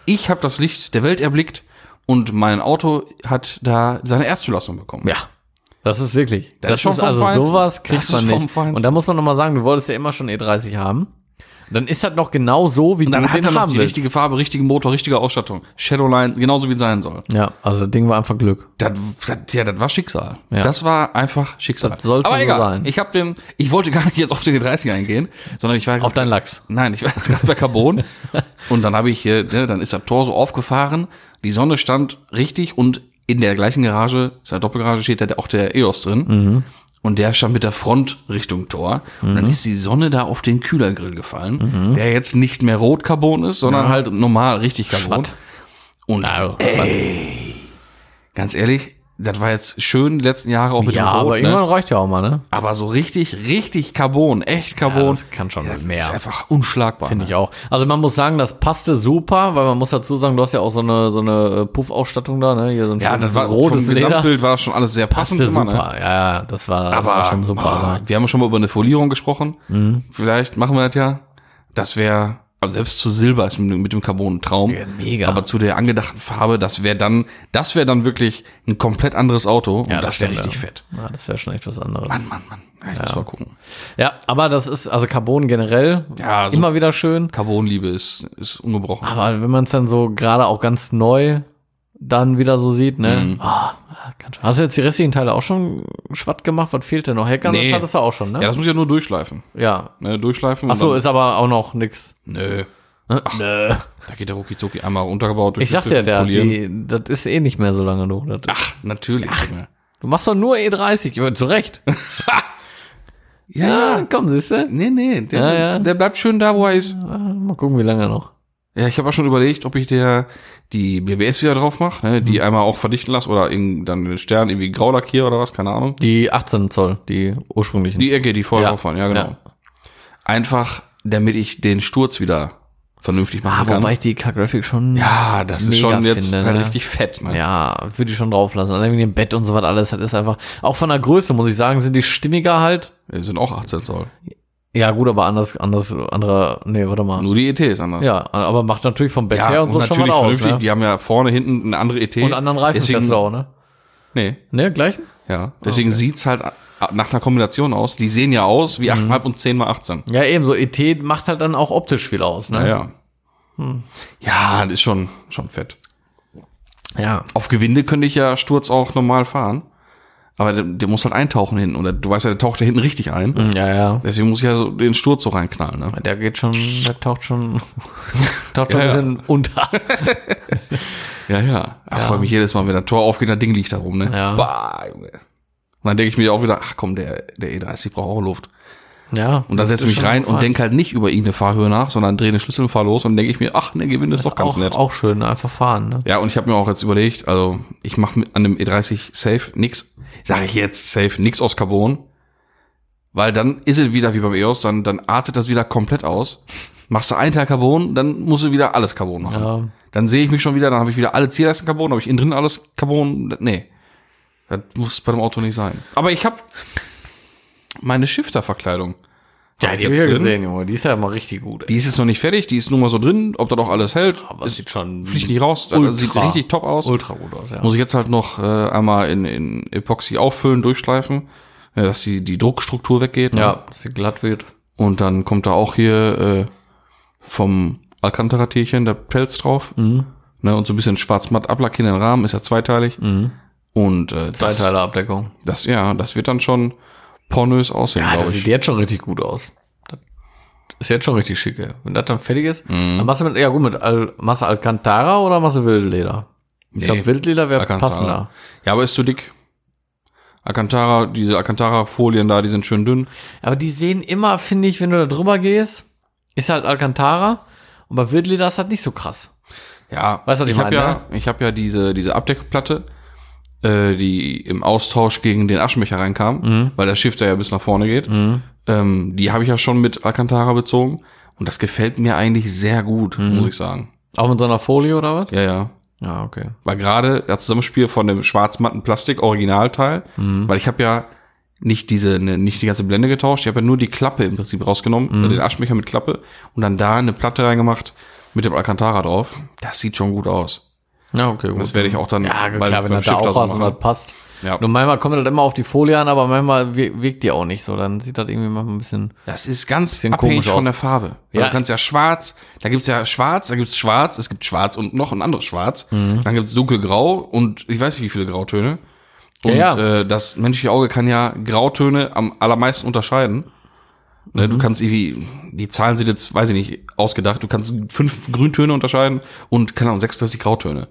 Ich habe das Licht der Welt erblickt und mein Auto hat da seine Erstzulassung bekommen. Ja. Das ist wirklich. Das, Das ist schon ist also Feinsten. sowas kriegt Das man nicht. Feinsten. Und da muss man noch mal sagen, du wolltest ja immer schon E30 haben. Dann ist das noch genau so, wie Und dann du hat den er noch haben die willst. richtige Farbe, richtige Motor, richtige Ausstattung. Shadowline, genauso wie es sein soll. Ja, also das Ding war einfach Glück. Das, das, ja, das war Schicksal. Ja. Das war einfach Schicksal. Das sollte Aber so egal. sein. Ich habe den, ich wollte gar nicht jetzt auf den 30 eingehen, sondern ich war Auf deinen Lachs. Nein, ich war jetzt gerade bei Carbon und dann habe ich hier, ne, dann ist das Tor so aufgefahren, die Sonne stand richtig und in der gleichen Garage, ist eine Doppelgarage, steht da auch der EOS drin. Mhm. Und der stand mit der Front Richtung Tor. Und dann ist die Sonne da auf den Kühlergrill gefallen, Mhm. der jetzt nicht mehr Rotcarbon ist, sondern halt normal richtig Carbon. Schwatt. Und Also, ganz ehrlich, das war jetzt schön die letzten Jahre auch mit ja, dem Rot, aber ne? irgendwann reicht ja auch mal, ne? aber so richtig, richtig Carbon, echt Carbon. Ja, das kann schon das mehr. ist einfach unschlagbar. Finde ne? ich auch. Also man muss sagen, das passte super, weil man muss dazu sagen, du hast ja auch so eine so eine äh, Puffausstattung da, ne? Hier so ein Ja, das war rotes vom Leder. Gesamtbild war schon alles sehr passend Passte immer, super. ne? Ja, ja, das war, Aber war schon super. ah, aber wir haben schon mal über eine Folierung gesprochen. Vielleicht machen wir das ja. Das wäre, also selbst zu Silber ist mit, mit dem Carbon ein Traum. Ja, mega. Aber zu der angedachten Farbe, das wäre dann, das wäre dann wirklich ein komplett anderes Auto. Ja, und das wäre richtig ja. fett. Ja, das wäre schon echt was anderes. Mann, Mann, Mann. Ja, ich muss mal gucken. Ja, aber das ist also Carbon generell Ja, so- immer wieder schön. Carbonliebe ist, ist ungebrochen. Aber wenn man es dann so gerade auch ganz neu dann wieder so sieht, ne? Mhm. Ah, schon. Hast du jetzt die restlichen Teile auch schon schwatt gemacht? Was fehlt denn noch? Heckersatz Nee. hattest du auch schon, ne? Ja, das muss ich ja nur durchschleifen. Ja. Ne, durchschleifen. Ach so, ist aber auch noch nix. Nö. Nö. Da geht der Rucki einmal runtergebaut. durch Ich die sag dir, Tüte der, die, das ist eh nicht mehr so lange. Das, Ach, natürlich. Junge. du machst doch nur E30, ja, zu Recht. Ja, komm, siehst du? Nee, nee, der, Ja, ja. der bleibt schön da, wo er ist. Mal gucken, wie lange noch. Ja, ich habe auch schon überlegt, ob ich der die BBS wieder drauf mache, ne, Mhm. die einmal auch verdichten lasse oder in, dann den Stern irgendwie grau lackiere oder was, keine Ahnung. Die 18 Zoll, die ursprünglichen. Die Ecke, die vorher Ja. drauf waren, ja genau. Ja. Einfach, damit ich den Sturz wieder vernünftig machen ah, kann. wobei ich die K-Graphic schon. ja, das ist schon jetzt finde, halt ne? richtig fett. Ne? Ja, würde ich schon drauf lassen. Allein wegen dem Bett und so was alles, das ist einfach, auch von der Größe, muss ich sagen, sind die stimmiger halt. Die sind auch 18 Zoll. Ja, gut, aber anders, anders, andere, nee, warte mal. Nur die ET ist anders. Ja, aber macht natürlich vom Bett ja her und so schon natürlich mal aus, vernünftig. ne? Die haben ja vorne, hinten eine andere ET. Und anderen Reifen auch, ne? Nee, Ne, gleichen? ja. Deswegen sieht's halt nach einer Kombination aus. Die sehen ja aus wie 8,5 und 10 mal 18. Ja, eben, so ET macht halt dann auch optisch viel aus, ne? Naja. Ja, das ist schon, schon fett. Ja. Auf Gewinde könnte ich ja Sturz auch normal fahren. Aber der, der muss halt eintauchen hinten. Und der, du weißt ja, der taucht ja hinten richtig ein. Ja, ja. Deswegen muss ich ja so den Sturz so reinknallen. Ne? Der geht schon, der taucht schon, taucht schon Ja, ein ja. bisschen unter. Ja, ja. Ich freue mich jedes Mal, wenn das Tor aufgeht, das Ding liegt da rum. Ne? Ja. Bah, Junge. Und dann denke ich mir auch wieder, ach komm, der, der E30 braucht auch Luft. Ja. Und dann setze ich mich rein und denke halt nicht über irgendeine Fahrhöhe nach, sondern drehe den Schlüssel und fahr los und denke ich mir, ach, ne, Gewinn ist doch ganz auch, nett. auch schön, einfach fahren, ne? Ja, und ich habe mir auch jetzt überlegt, also ich mache mit an dem E30 safe nix, sage ich jetzt safe, nix aus Carbon, weil dann ist es wieder wie beim EOS, dann, dann artet das wieder komplett aus. Machst du einen Teil Carbon, dann musst du wieder alles Carbon machen. Ja. Dann sehe ich mich schon wieder, dann habe ich wieder alle Zierleisten Carbon, habe ich innen drin alles Carbon. Nee, das muss bei dem Auto nicht sein. Aber ich habe meine Shifter-Verkleidung. Ja, die hab ich ja gesehen, Junge. Die ist ja mal richtig gut. ey. Die ist jetzt noch nicht fertig, die ist nur mal so drin, ob da doch alles hält. Aber es sieht schon Fliegt nicht raus, ultra, das sieht richtig top aus. ultra gut aus, ja. Muss ich jetzt halt noch äh, einmal in, in Epoxy auffüllen, durchschleifen, ja, dass die, die Druckstruktur weggeht. Ne? Ja, dass sie glatt wird. Und dann kommt da auch hier äh, vom Alcantara-Tierchen der Pelz drauf. Mhm. Ne? Und so ein bisschen schwarz-matt ablackieren den Rahmen, ist ja zweiteilig. Mhm. Und äh, Zwei das, Teile Abdeckung. das, ja, das wird dann schon pornös aussehen, Ja, das sieht jetzt schon richtig gut aus. Das ist jetzt schon richtig schick, ey. Wenn das dann fertig ist, Mhm. dann machst du mit, ja gut, mit Al, machst du Alcantara oder machst du Wildleder? Ich glaube, Wildleder wäre passender. Ja, aber ist zu dick. Alcantara, diese Alcantara-Folien da, die sind schön dünn. Aber die sehen immer, finde ich, wenn du da drüber gehst, ist halt Alcantara. Und bei Wildleder ist halt nicht so krass. Ja, Weißt du, was ich ich habe ja, ich habe ja diese diese Abdeckplatte, äh, die im Austausch gegen den Aschenbecher reinkam, Mhm. weil der Shifter ja bis nach vorne geht. Ähm, die habe ich ja schon mit Alcantara bezogen und das gefällt mir eigentlich sehr gut, Mhm. muss ich sagen. Auch mit so einer Folie oder was? Ja, ja. Ja, okay. Weil gerade das Zusammenspiel von dem schwarz-matten Plastik-Originalteil, Mhm. weil ich habe ja nicht diese, ne, nicht die ganze Blende getauscht, ich habe ja nur die Klappe im Prinzip rausgenommen, Mhm. den Aschenbecher mit Klappe und dann da eine Platte reingemacht mit dem Alcantara drauf. Das sieht schon gut aus. Ja, okay, gut. Das werde ich auch dann ja, bei- klar, wenn das da auch was und das passt. Ja. Nur manchmal kommt das immer auf die Folie an, aber manchmal wir- wirkt die auch nicht so. Dann sieht das irgendwie manchmal ein bisschen. Das ist ganz Sieht abhängig komisch von aus. der Farbe. Ja. Du kannst ja schwarz, da gibt's ja schwarz, da gibt's schwarz, es gibt schwarz und noch ein anderes schwarz. Mhm. Dann gibt's dunkelgrau und ich weiß nicht wie viele Grautöne. Und Ja, ja. Äh, das menschliche Auge kann ja Grautöne am allermeisten unterscheiden. Ne, Mhm. Du kannst irgendwie, die Zahlen sind jetzt, weiß ich nicht, ausgedacht, du kannst fünf Grüntöne unterscheiden und keine Ahnung, 36 Grautöne.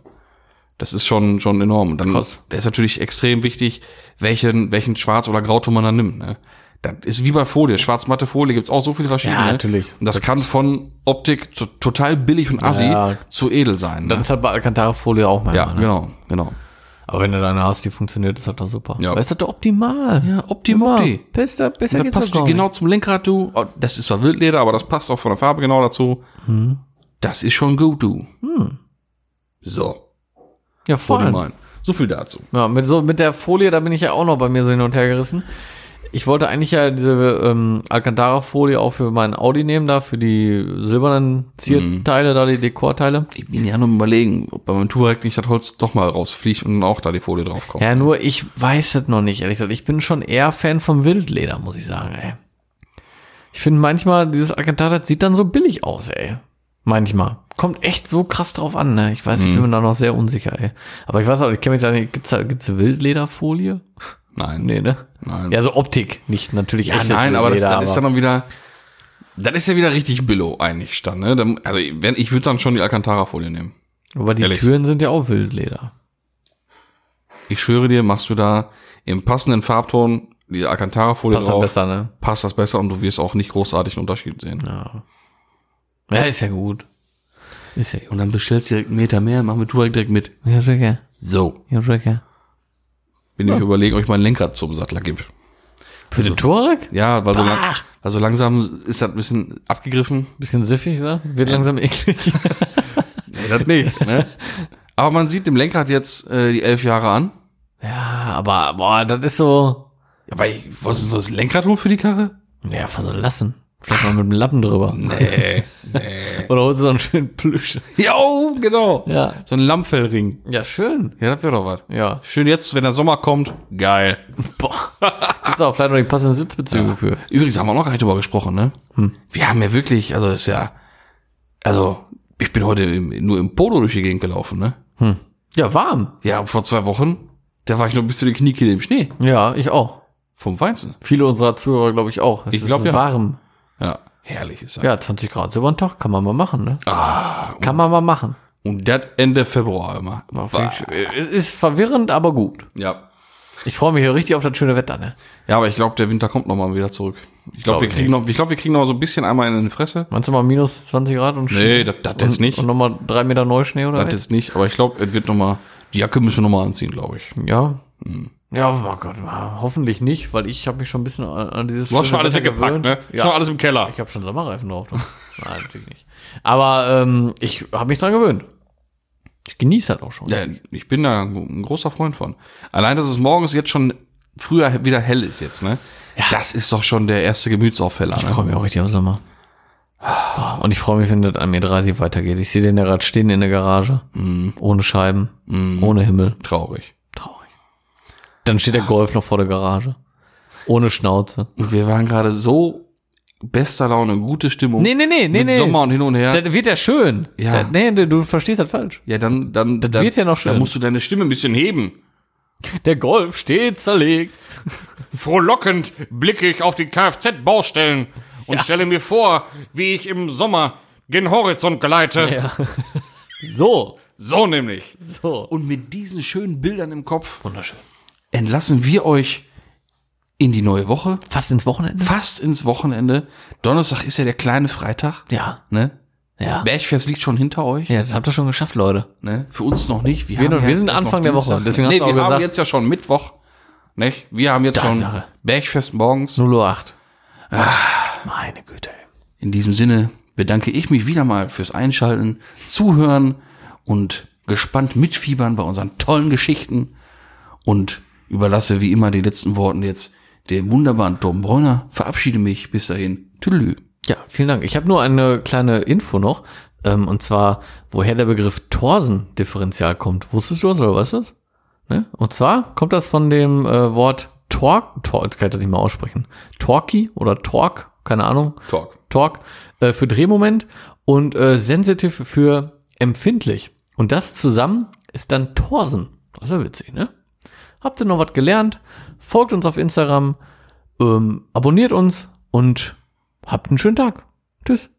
Das ist schon, schon enorm. Und dann Krass. der ist natürlich extrem wichtig, welchen, welchen Schwarz- oder Grauton man dann nimmt. Ne? Das ist wie bei Folie. Schwarz-matte Folie gibt's auch so viele verschiedene. Ja, natürlich. Und das kann von Optik zu, total billig und assi Ja. zu edel sein. Das Ne? ist halt bei Alcantara-Folie auch manchmal. Ja, ne? genau, genau. Aber wenn du deine hast, die funktioniert, ist das doch super. Ja. Ist das doch optimal. Ja, optim, Immer. opti. Besser, besser Da geht's passt doch genau zum Lenkrad, du. Oh, Das ist zwar Wildleder, aber das passt auch von der Farbe genau dazu. Mhm. Das ist schon gut, du. So, Ja, voll. So viel dazu. Ja, mit, so, mit der Folie, da bin ich ja auch noch bei mir so hin und her gerissen. Ich wollte eigentlich ja diese ähm, Alcantara-Folie auch für meinen Audi nehmen, da für die silbernen Zierteile, da die Dekorteile. Ich bin ja nur überlegen, ob bei meinem Touareg nicht das Holz doch mal rausfliegt und auch da die Folie drauf kommt. Ja, nur ich weiß es noch nicht, ehrlich gesagt. Ich bin schon eher Fan vom Wildleder, muss ich sagen, ey. Ich finde manchmal, dieses Alcantara das sieht dann so billig aus, ey. Manchmal. Kommt echt so krass drauf an, ne? Ich weiß, ich bin mir da noch sehr unsicher, ey. Aber ich weiß auch, ich kenne mich da nicht, gibt's da, gibt's Wildlederfolie? Nein. Nee, ne? Nein. Ja, so Optik, nicht natürlich Ja, nein, aber das, das ist dann noch wieder, das ist ja wieder richtig Billo eigentlich dann, ne? Dann- Also, wenn, ich würde dann schon die Alcantara-Folie nehmen. Aber die Ehrlich. Türen sind ja auch Wildleder. Ich schwöre dir, machst du da im passenden Farbton die Alcantara-Folie drauf, besser, ne? passt das besser und du wirst auch nicht großartig einen Unterschied sehen. Ja. Ja, ist ja gut. Ist ja. Und dann bestellst du direkt einen Meter mehr, machen wir Touareg direkt mit. Ja, sicher. So. Ja, sicher. Bin ich überlegen, ob ich mein Lenkrad zum Sattler gebe. Für den Touareg? Ja, weil so, lang, weil so langsam ist das ein bisschen abgegriffen. Bisschen siffig, ne? Wird langsam eklig. Nee, das nicht, ne? Aber man sieht dem Lenkrad jetzt äh, die elf Jahre an. ja, aber, boah, das ist so, Ja, aber ich, was ist das Lenkrad hoch für die Karre? ja, verlassen. Vielleicht mal mit dem Lappen drüber. Nee. Oder holst du so einen schönen Plüsch. ja, oh, genau. Ja. So ein Lammfellring. Ja, schön. Ja, das wäre doch was. Ja. Schön jetzt, wenn der Sommer kommt. Geil. Boah. Gibt's auch vielleicht noch die passenden Sitzbezüge für. Übrigens haben wir auch noch gar nicht drüber gesprochen, ne? Hm. Wir haben ja wirklich, also ist ja, also ich bin heute im, nur im Polo durch die Gegend gelaufen, ne? Ja, warm. Ja, vor zwei Wochen, da war ich noch bis zu den Kniekehle im Schnee Ja, ich auch. vom Weinzen. Viele unserer Zuhörer, glaube ich, auch. Es Ich ist glaub, ja. warm. Ja, herrlich ist das. Ja, 20 Grad so über den Tag kann man mal machen, ne? Ah, Kann man mal machen. und das Ende Februar immer. Ich- äh, Ist verwirrend, aber gut. Ja. Ich freue mich ja richtig auf das schöne Wetter, ne? Ja, aber ich glaube, der Winter kommt noch mal wieder zurück. Ich glaube, Glaub wir kriegen noch, ich glaube, wir kriegen noch so ein bisschen einmal in die Fresse. Meinst du mal minus 20 Grad und Nee, das, das jetzt nicht. Und nochmal drei Meter Neuschnee oder Das jetzt nicht, aber ich glaube, es wird noch mal, die Jacke müssen wir noch mal anziehen, glaube ich. Ja. Ja, oh Gott, hoffentlich nicht, weil ich habe mich schon ein bisschen an, dieses Du hast schon alles Wetter weggepackt, ne? Ja. Schon alles im Keller. Ich habe schon Sommerreifen drauf. Nein, natürlich nicht. Aber ähm, ich habe mich dran gewöhnt. Ich genieße das auch schon. Ja, ich bin da ein großer Freund von. Allein, dass es morgens jetzt schon früher wieder hell ist jetzt, ne? Ja. Das ist doch schon der erste Gemütsaufheller. Ich Ne? freue mich auch richtig auf Sommer. Boah, Und ich freue mich, wenn das an mir 30 weitergeht. Ich sehe den ja gerade stehen in der Garage. Ohne Scheiben. Ohne Himmel. Traurig. Dann steht der Golf noch vor der Garage. Ohne Schnauze. Wir waren gerade so bester Laune, gute Stimmung. Nee, nee, nee, nee, nee. Sommer und hin und her. Das wird ja schön. Ja. Das- Nee, du verstehst das falsch. ja, dann, dann, Das dann, wird ja noch schön. Dann musst du deine Stimme ein bisschen heben. Der Golf steht zerlegt. Frohlockend blicke ich auf die Kfz-Baustellen und stelle mir vor, wie ich im Sommer gen Horizont gleite. Ja. So. So nämlich. So. Und mit diesen schönen Bildern im Kopf Wunderschön. Entlassen wir euch in die neue Woche, Fast ins Wochenende? fast ins Wochenende. Donnerstag ist ja der kleine Freitag, Ja. ne? Ja. Bergfest liegt schon hinter euch, Ja, das habt ihr schon geschafft, Leute. ne? Für uns noch nicht. Wir noch- wir sind Anfang der Woche, deswegen hast nee, du auch wir haben gesagt- jetzt ja schon Mittwoch, nicht? Wir haben jetzt schon Tatsache. Bergfest morgens. 008. Ah, meine Güte. In diesem Sinne bedanke ich mich wieder mal fürs Einschalten, Zuhören und gespannt mitfiebern bei unseren tollen Geschichten und überlasse wie immer die letzten Worten jetzt dem wunderbaren Tom Bräuner. Verabschiede mich. Bis dahin. Tüdelü. Ja, vielen Dank. Ich habe nur eine kleine Info noch. Ähm, und zwar, woher der Begriff Torsen-Differential kommt. Wusstest du das oder weißt du das? Ne? Und zwar kommt das von dem äh, Wort Torque, Tor, jetzt kann ich das nicht mal aussprechen. Torquey oder Torque, keine Ahnung. Talk. Torque äh, für Drehmoment und äh, Sensitive für empfindlich. Und das zusammen ist dann Torsen. Das ist ja witzig, ne? Habt ihr noch was gelernt? Folgt uns auf Instagram, ähm, abonniert uns und habt einen schönen Tag. Tschüss.